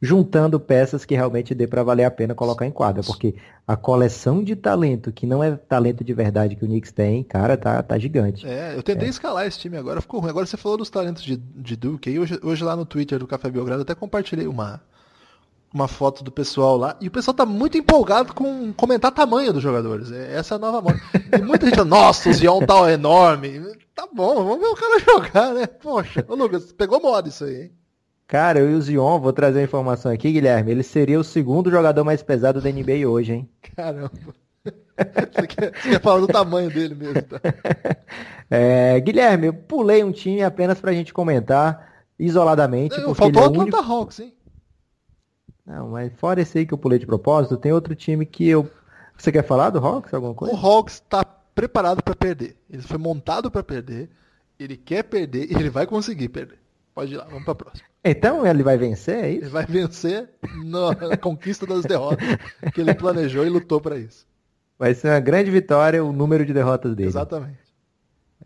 juntando peças que realmente dê para valer a pena colocar em quadra, porque a coleção de talento, que não é talento de verdade que o Knicks tem, cara, tá, tá gigante. É, eu tentei é. escalar esse time agora, ficou ruim. Agora você falou dos talentos de, de Duke, aí hoje, hoje lá no Twitter do Café Belgrado até compartilhei uma, uma foto do pessoal lá, e o pessoal tá muito empolgado com comentar tamanho dos jogadores. É, essa é a nova moda. E muita gente nossa, o Zion tá enorme. Tá bom, vamos ver o cara *laughs* jogar, né? Poxa, ô Lucas, pegou moda isso aí, hein? Cara, eu e o Zion, vou trazer a informação aqui, Guilherme. Ele seria o segundo jogador mais pesado da NBA hoje, hein? Caramba. *laughs* Você quer, você quer falar do tamanho dele mesmo, tá? *laughs* É, Guilherme, eu pulei um time apenas pra gente comentar isoladamente. Não, faltou o é Atlanta único... Hawks, hein? Não, mas fora esse aí que eu pulei de propósito, tem outro time que eu. Você quer falar do Hawks? Alguma coisa? O Hawks está preparado para perder. Ele foi montado para perder. Ele quer perder e ele vai conseguir perder. Pode ir lá, vamos para próxima. Então ele vai vencer, é isso? Ele vai vencer na *laughs* conquista das derrotas que ele planejou e lutou para isso. Vai ser uma grande vitória o número de derrotas dele. Exatamente.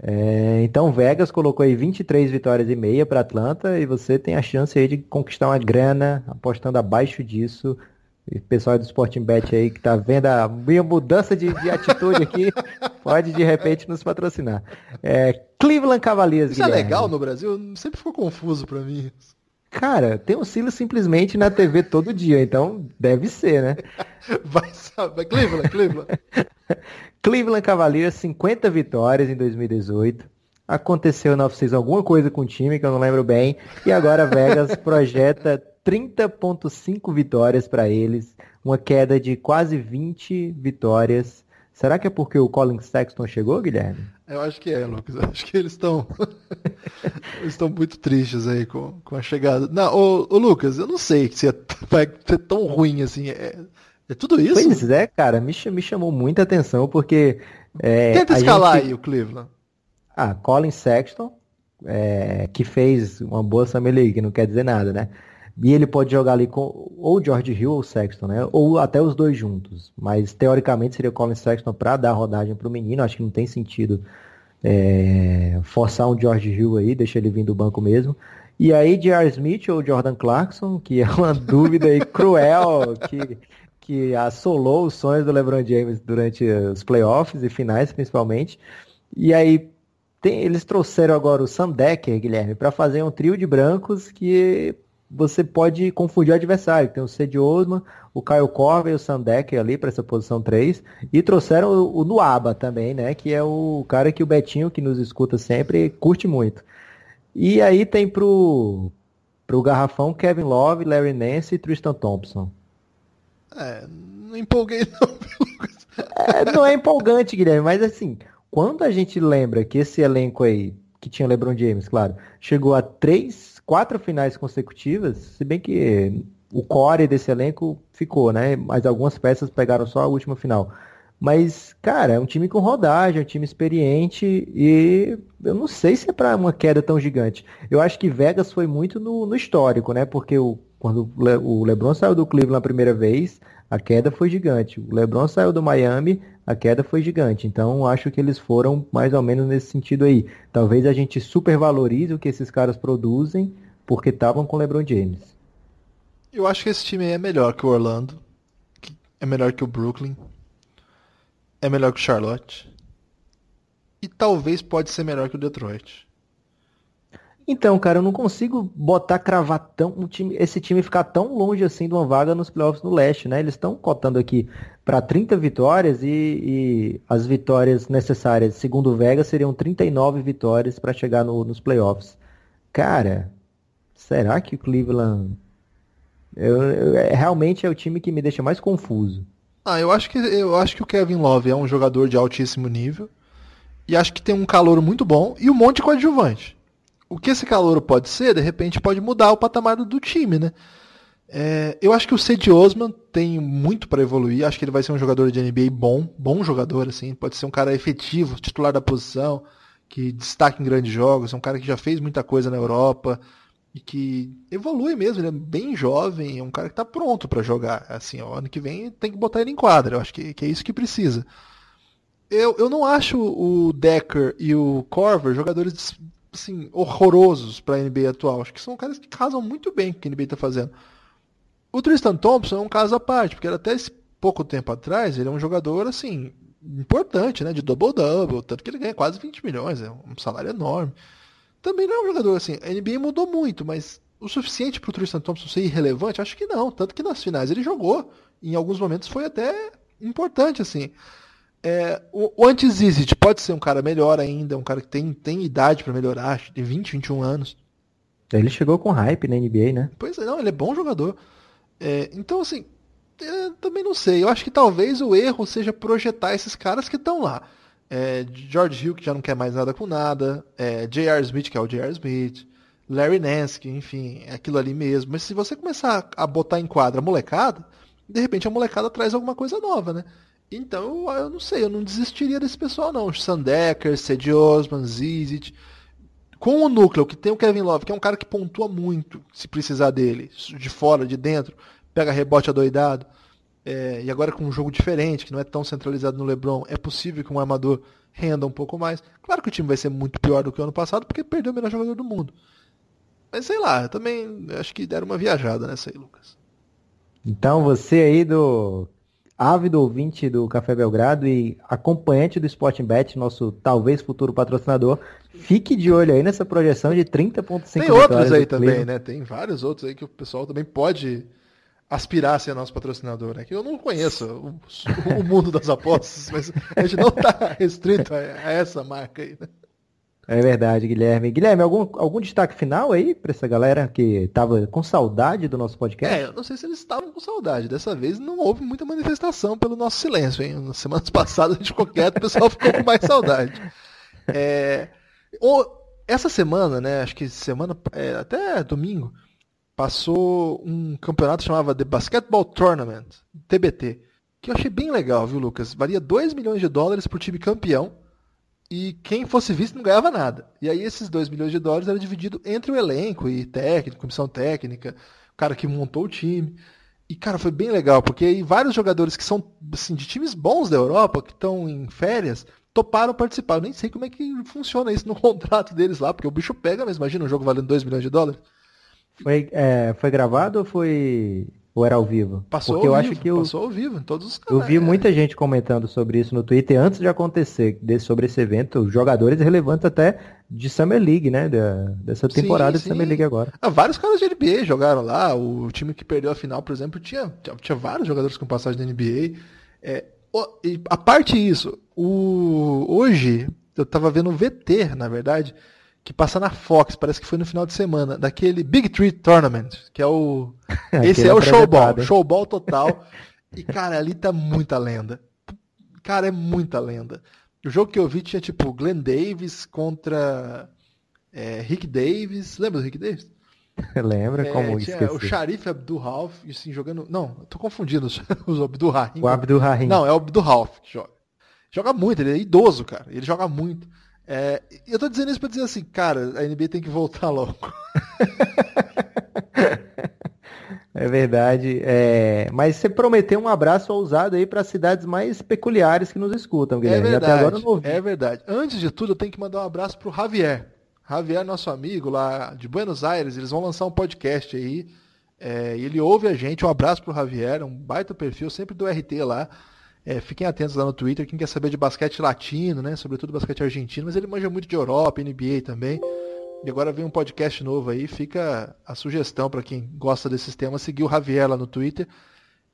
É, então Vegas colocou aí 23 vitórias e meia para Atlanta e você tem a chance aí de conquistar uma grana apostando abaixo disso. Pessoal do Sporting Bet aí que tá vendo a minha mudança de, de atitude aqui, *laughs* pode de repente nos patrocinar. É, Cleveland Cavaliers. Isso é Guilherme. é legal no Brasil? Sempre ficou confuso para mim. Cara, tem o Silas simplesmente na TV todo dia, então deve ser, né? *laughs* Vai, vai Cleveland, Cleveland. *laughs* Cleveland Cavaliers, 50 vitórias em 2018. Aconteceu na off alguma coisa com o time que eu não lembro bem. E agora Vegas projeta 30.5 vitórias para eles, uma queda de quase 20 vitórias. Será que é porque o Colin Sexton chegou, Guilherme? Eu acho que é, Lucas. Eu acho que eles estão *laughs* estão muito tristes aí com, com a chegada. Não, ô, ô Lucas, eu não sei se é, vai ser tão ruim assim. É, é tudo isso? Pois é, cara, me, me chamou muita atenção porque. É, Tenta escalar gente... aí o Cleveland. Ah, Colin Sexton, é, que fez uma boa Summer League, não quer dizer nada, né? E ele pode jogar ali com ou George Hill ou Sexton, né? Ou até os dois juntos. Mas teoricamente seria o Colin Sexton para dar rodagem para o menino. Acho que não tem sentido é, forçar um George Hill aí, deixa ele vir do banco mesmo. E aí, J.R. Smith ou Jordan Clarkson, que é uma *laughs* dúvida aí cruel, que que assolou os sonhos do LeBron James durante os playoffs e finais, principalmente. E aí tem, eles trouxeram agora o Sam Decker, Guilherme, para fazer um trio de brancos que você pode confundir o adversário. Tem o Cedi Osman, o Kyle Korver e o Sam Decker ali para essa posição 3. E trouxeram o, o Nuaba também, né? Que é o cara que o Betinho, que nos escuta sempre, curte muito. E aí tem pro, pro garrafão Kevin Love, Larry Nance e Tristan Thompson. É, não empolguei não, *laughs* é, não é empolgante, Guilherme, mas assim, quando a gente lembra que esse elenco aí, que tinha LeBron James, claro, chegou a três, quatro finais consecutivas, se bem que o core desse elenco ficou, né? Mas algumas peças pegaram só a última final. Mas, cara, é um time com rodagem, é um time experiente e eu não sei se é para uma queda tão gigante. Eu acho que Vegas foi muito no, no histórico, né? Porque o quando o LeBron saiu do Cleveland a primeira vez, a queda foi gigante. O LeBron saiu do Miami, a queda foi gigante. Então, acho que eles foram mais ou menos nesse sentido aí. Talvez a gente supervalorize o que esses caras produzem porque estavam com o LeBron James. Eu acho que esse time é melhor que o Orlando, é melhor que o Brooklyn, é melhor que o Charlotte e talvez pode ser melhor que o Detroit. Então, cara, eu não consigo botar cravar tão um time, esse time ficar tão longe assim de uma vaga nos playoffs no leste, né? Eles estão cotando aqui para 30 vitórias e, e, as vitórias necessárias, segundo o Vega, seriam 39 vitórias para chegar no, nos playoffs. Cara, será que o Cleveland eu, eu, é, realmente é o time que me deixa mais confuso? Ah, eu acho que eu acho que o Kevin Love é um jogador de altíssimo nível e acho que tem um calor muito bom e um monte de coadjuvante o que esse calor pode ser, de repente, pode mudar o patamar do time, né? É, eu acho que o Cedi Osman tem muito para evoluir. Acho que ele vai ser um jogador de NBA bom, bom jogador, assim. Pode ser um cara efetivo, titular da posição, que destaca em grandes jogos. É um cara que já fez muita coisa na Europa e que evolui mesmo. Ele é bem jovem, é um cara que está pronto para jogar. Assim, ó, ano que vem tem que botar ele em quadra. Eu acho que, que é isso que precisa. Eu, eu não acho o Decker e o Corver jogadores assim, horrorosos para a NBA atual. Acho que são caras que casam muito bem com o que a NBA está fazendo. O Tristan Thompson é um caso à parte, porque até esse pouco tempo atrás ele é um jogador assim importante, né, de double-double, tanto que ele ganha quase 20 milhões, é um salário enorme. Também não é um jogador assim, a NBA mudou muito, mas o suficiente para o Tristan Thompson ser irrelevante? Acho que não, tanto que nas finais ele jogou, em alguns momentos foi até importante assim. É, o, o Antizizit pode ser um cara melhor ainda, um cara que tem, tem idade para melhorar, de 20, 21 anos. Ele chegou com hype na NBA, né? Pois é, não, ele é bom jogador. É, então, assim, é, também não sei. Eu acho que talvez o erro seja projetar esses caras que estão lá. É, George Hill, que já não quer mais nada com nada. É, J.R. Smith, que é o J.R. Smith. Larry Nance, que, enfim, é aquilo ali mesmo. Mas se você começar a botar em quadra a molecada, de repente a molecada traz alguma coisa nova, né? Então, eu não sei, eu não desistiria desse pessoal, não. Sandecker, Cedi Osman. Com o núcleo, que tem o Kevin Love, que é um cara que pontua muito, se precisar dele, de fora, de dentro, pega rebote adoidado. É, e agora com um jogo diferente, que não é tão centralizado no LeBron, é possível que um armador renda um pouco mais. Claro que o time vai ser muito pior do que o ano passado, porque perdeu o melhor jogador do mundo. Mas sei lá, eu também acho que deram uma viajada nessa aí, Lucas. Então você aí do ávido ouvinte do Café Belgrado e acompanhante do Sporting Bet, nosso talvez futuro patrocinador, fique de olho aí nessa projeção de 30.5 Tem outros aí também, né? Tem vários outros aí que o pessoal também pode aspirar a ser nosso patrocinador, né? Que eu não conheço o, o mundo das apostas, mas a gente não está *laughs* restrito a, a, essa marca aí, né? É verdade, Guilherme. Guilherme, algum, algum destaque final aí para essa galera que estava com saudade do nosso podcast? É, eu não sei se eles estavam com saudade. Dessa vez não houve muita manifestação pelo nosso silêncio, hein? Nas semanas *laughs* passadas a gente ficou quieto, o pessoal ficou com mais saudade. É, essa semana, né? Acho que semana, é, até domingo, passou um campeonato chamado The Basketball Tournament, TBT, que eu achei bem legal, viu, Lucas? Valia 2 milhões de dólares por time campeão e quem fosse visto não ganhava nada. E aí esses 2 milhões de dólares era dividido entre o elenco e técnico, comissão técnica, o cara que montou o time. E, cara, foi bem legal, porque aí vários jogadores que são assim, de times bons da Europa, que estão em férias, toparam participar. Eu nem sei como é que funciona isso no *laughs* contrato deles lá, porque o bicho pega mesmo. Imagina um jogo valendo 2 milhões de dólares. Foi, é, foi gravado ou foi ou era ao vivo? Passou Porque ao eu vivo, acho que eu, passou ao vivo em todos os canais. Eu vi muita gente comentando sobre isso no Twitter antes de acontecer, desse, sobre esse evento, jogadores relevantes até de Summer League, né? dessa temporada sim, sim. de Summer League agora. Ah, vários caras de NBA jogaram lá. O time que perdeu a final, por exemplo, tinha, tinha vários jogadores com passagem da NBA. É, a parte disso, o, hoje eu tava vendo o VT, na verdade, que passa na Fox, parece que foi no final de semana, daquele Big Three Tournament, que é o. *laughs* Esse é, é o showball, showball total. *laughs* e, cara, ali tá muita lenda. Cara, é muita lenda. O jogo que eu vi tinha tipo Glenn Davis contra é, Rick Davis. Lembra do Rick Davis? *laughs* Lembra é, como tinha O Sharif Abdul Ralph, assim, jogando. Não, eu tô confundindo os, os Abdul Rahim. O Abdul Rahim. Não, é o Abdul Ralph que joga. Joga muito, ele é idoso, cara. Ele joga muito. É, eu tô dizendo isso pra dizer assim, cara, a NBA tem que voltar logo. *laughs* É verdade. É... Mas você prometeu um abraço ousado aí para cidades mais peculiares que nos escutam, Guilherme. É verdade. É verdade. Antes de tudo, eu tenho que mandar um abraço pro Javier. Javier, nosso amigo lá de Buenos Aires, eles vão lançar um podcast aí. É, ele ouve a gente. Um abraço pro Javier, um baita perfil, sempre do RT lá. É, fiquem atentos lá no Twitter, quem quer saber de basquete latino, né? Sobretudo basquete argentino, mas ele manja muito de Europa, NBA também. E agora vem um podcast novo aí, fica a sugestão para quem gosta desses temas, seguir o Javier lá no Twitter.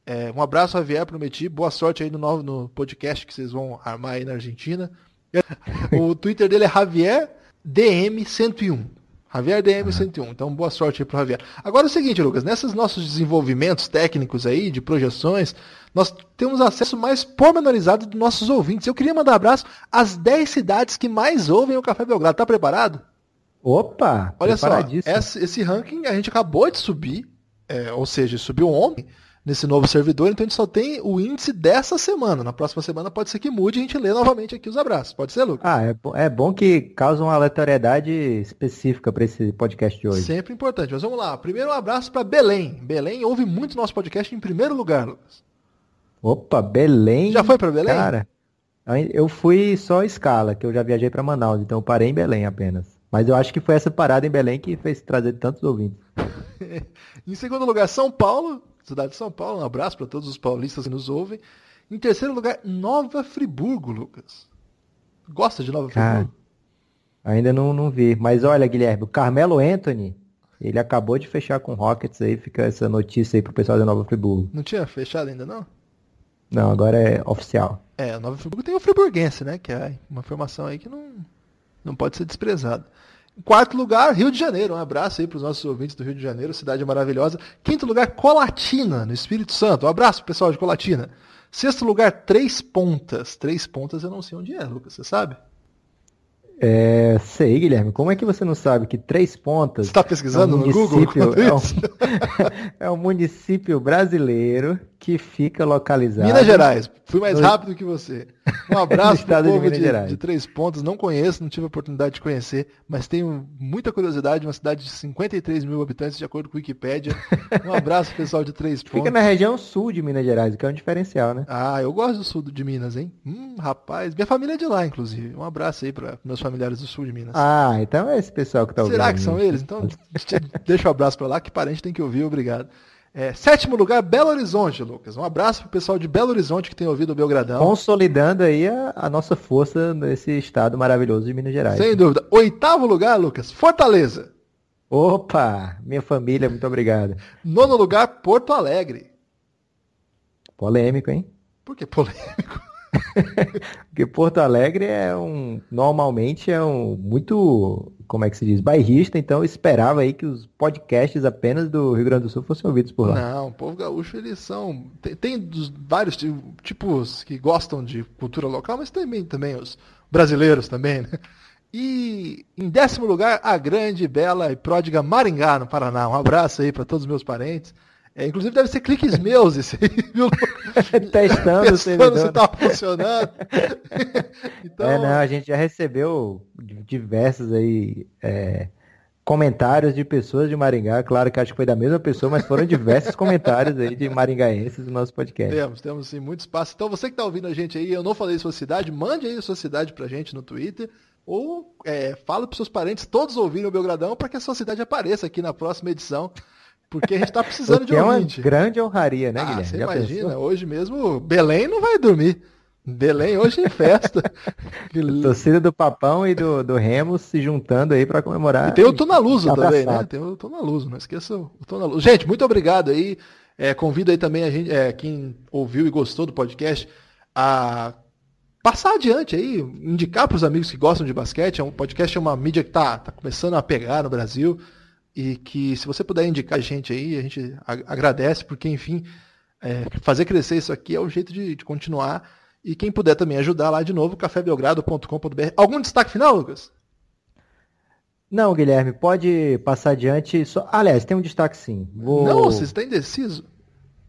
É, um abraço, Javier, prometi. Boa sorte aí no novo no podcast que vocês vão armar aí na Argentina. *laughs* O Twitter dele é Javier DM101. Javier DM101. Então, boa sorte aí pro Javier. Agora é o seguinte, Lucas, nesses nossos desenvolvimentos técnicos aí, de projeções, nós temos acesso mais pormenorizado dos nossos ouvintes. Eu queria mandar abraço às 10 cidades que mais ouvem o Café Belgrado. Tá preparado? Opa! Olha só, esse, esse, ranking a gente acabou de subir, é, ou seja, subiu ontem nesse novo servidor, então a gente só tem o índice dessa semana. Na próxima semana pode ser que mude e a gente lê novamente aqui os abraços. Pode ser, Lucas? Ah, é, é bom que causa uma aleatoriedade específica para esse podcast de hoje. Sempre importante. Mas vamos lá. Primeiro um abraço para Belém. Belém ouve muito nosso podcast em primeiro lugar, Lucas. Opa, Belém. Já foi para Belém? Cara, eu fui só escala, que eu já viajei para Manaus, então eu parei em Belém apenas. Mas eu acho que foi essa parada em Belém que fez trazer tantos ouvintes. *laughs* em segundo lugar, São Paulo cidade de São Paulo. Um abraço para todos os paulistas que nos ouvem. Em terceiro lugar, Nova Friburgo, Lucas. Gosta de Nova Cara, Friburgo? Ainda não, não vi. Mas olha, Guilherme, o Carmelo Anthony, ele acabou de fechar com o Rockets aí, fica essa notícia aí pro pessoal da Nova Friburgo. Não tinha fechado ainda, não? Não, agora é oficial. É, o Nova Friburgo tem o Friburguense, né? Que é uma informação aí que não, não pode ser desprezada. Quarto lugar, Rio de Janeiro. Um abraço aí para os nossos ouvintes do Rio de Janeiro, cidade maravilhosa. Quinto lugar, Colatina, no Espírito Santo. Um abraço pessoal de Colatina. Sexto lugar, Três Pontas. Três Pontas eu não sei onde é, Lucas, você sabe? É, sei, Guilherme. Como é que você não sabe que Três Pontas Você está pesquisando é um no Google? é um- *laughs* é um município brasileiro que fica localizado Minas Gerais. Fui mais No- rápido que você. Um abraço estado de povo de, Gerais. de Três Pontas. Não conheço, não tive a oportunidade de conhecer, mas tenho muita curiosidade. Uma cidade de 53 mil habitantes, de acordo com o Wikipedia. Um abraço pessoal de Três Fica Pontas. na região sul de Minas Gerais, que é um diferencial, né? Ah, eu gosto do sul de Minas, hein? Hum, rapaz. Minha família é de lá, inclusive. Um abraço aí para meus familiares do sul de Minas. Ah, então é esse pessoal que tá ouvindo. Será que são eles? Então, *laughs* deixa o abraço pra lá, que parente tem que ouvir, obrigado. É, sétimo lugar, Belo Horizonte, Lucas. Um abraço pro pessoal de Belo Horizonte que tem ouvido o Belgradão. Consolidando aí a, a nossa força nesse estado maravilhoso de Minas Gerais. Sem dúvida. Oitavo lugar, Lucas, Fortaleza. Opa, minha família, muito obrigado. Nono lugar, Porto Alegre. Polêmico, hein? Por que polêmico? *laughs* Porque Porto Alegre é um, normalmente é um muito, como é que se diz, bairrista, então eu esperava aí que os podcasts apenas do Rio Grande do Sul fossem ouvidos por lá. Não, o povo gaúcho, eles são. Tem, tem dos vários ti- tipos que gostam de cultura local, mas também, também os brasileiros também, né? E em décimo lugar, a grande, bela e pródiga Maringá, no Paraná. Um abraço aí para todos os meus parentes. É, inclusive deve ser cliques meus esse aí, viu? *laughs* Testando o Pensando servidor. se tá funcionando. *laughs* então, É, não, a gente já recebeu diversos aí é, comentários de pessoas de Maringá. Claro que acho que foi da mesma pessoa, mas foram diversos comentários aí de maringaenses no nosso podcast. Temos, temos sim muito espaço. Então você que está ouvindo a gente aí, eu não falei sua cidade, mande aí a sua cidade pra gente no Twitter. Ou é, fala pros seus parentes todos ouvirem o Belgradão para que a sua cidade apareça aqui na próxima edição. Porque a gente está precisando de que é uma ouvinte. grande honraria, né, ah, Guilherme? você Já imagina, pensou? hoje mesmo Belém não vai dormir. Belém hoje em festa. *laughs* Torcida do Papão e do, do Remo se juntando aí para comemorar. E tem o Tonaluso também, né? Tem o Tonaluso, não esqueça o Tonaluso. Gente, muito obrigado aí. É, convido aí também a gente, é, quem ouviu e gostou do podcast a passar adiante aí, indicar para os amigos que gostam de basquete. É um podcast é uma mídia que tá, tá começando a pegar no Brasil e que se você puder indicar a gente aí, a gente agradece porque enfim é, fazer crescer isso aqui é o jeito de, de continuar. E quem puder também ajudar lá de novo, cafébelgrado.com.br. Algum destaque final, Lucas? Não, Guilherme, pode passar adiante. Só... Aliás, tem um destaque sim. Vou... Não, você está indeciso.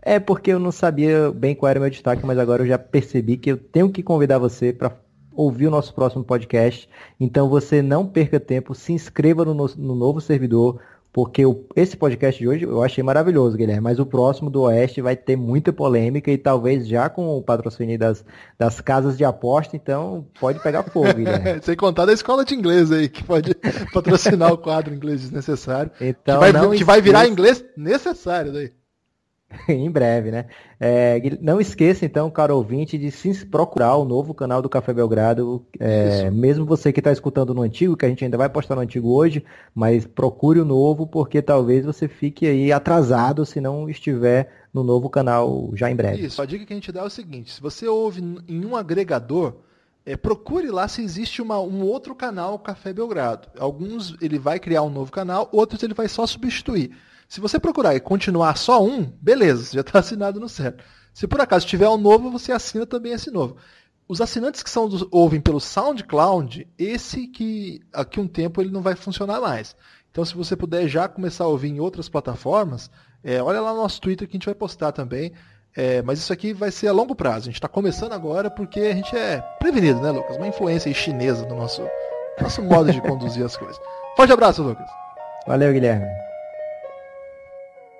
É porque eu não sabia bem qual era o meu destaque, mas agora eu já percebi que eu tenho que convidar você para ouvir o nosso próximo podcast. Então você não perca tempo, se inscreva no, no- no novo servidor, porque o- esse podcast de hoje eu achei maravilhoso, Guilherme. Mas o próximo do Oeste vai ter muita polêmica e talvez já com o patrocínio das, das casas de aposta, então pode pegar fogo, Guilherme. *laughs* Sem contar da escola de inglês aí, que pode *laughs* patrocinar o quadro inglês desnecessário. Então que vai, não que vai virar inglês necessário daí. *laughs* em breve, né? É, não esqueça, então, caro ouvinte, de se procurar o novo canal do Café Belgrado. É, mesmo você que está escutando no antigo, que a gente ainda vai postar no antigo hoje, mas procure o novo, porque talvez você fique aí atrasado se não estiver no novo canal já em breve. Isso, a dica que a gente dá é o seguinte: se você ouve em um agregador, é, procure lá se existe uma- um outro canal Café Belgrado. Alguns ele vai criar um novo canal, outros ele vai só substituir. Se você procurar e continuar só um, beleza, você já está *laughs* assinado no certo. Se por acaso tiver um novo, você assina também esse novo. Os assinantes que são dos- ouvem pelo SoundCloud, esse que aqui um tempo ele não vai funcionar mais. Então, se você puder já começar a ouvir em outras plataformas, é, olha lá no nosso Twitter que a gente vai postar também. É, mas isso aqui vai ser a longo prazo. A gente está começando agora porque a gente é prevenido, né, Lucas? Uma influência chinesa no nosso, nosso modo de conduzir as coisas. Forte abraço, Lucas. Valeu, Guilherme.